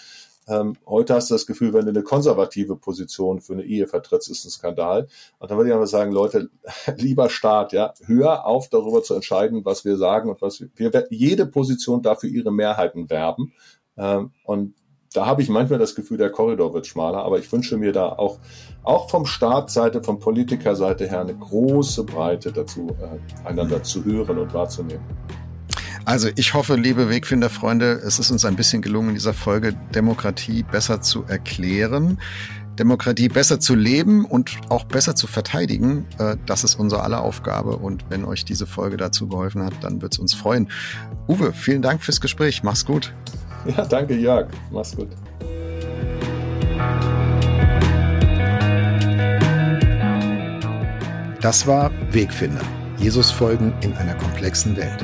Ähm, heute hast du das Gefühl, wenn du eine konservative Position für eine Ehe vertrittst, ist ein Skandal. Und dann würde ich aber sagen, Leute, lieber Staat, ja, hör auf, darüber zu entscheiden, was wir sagen und was wir, wir jede Position dafür ihre Mehrheiten werben. Ähm, und da habe ich manchmal das Gefühl, der Korridor wird schmaler, aber ich wünsche mir da auch, auch vom Staatsseite, vom Politikerseite her eine große Breite dazu, äh, einander zu hören und wahrzunehmen. Also ich hoffe, liebe Wegfinderfreunde, es ist uns ein bisschen gelungen, in dieser Folge Demokratie besser zu erklären. Demokratie besser zu leben und auch besser zu verteidigen, äh, das ist unsere aller Aufgabe. Und wenn euch diese Folge dazu geholfen hat, dann wird es uns freuen. Uwe, vielen Dank fürs Gespräch. Mach's gut. Ja, danke, Jörg. Mach's gut. Das war Wegfinder. Jesus folgen in einer komplexen Welt.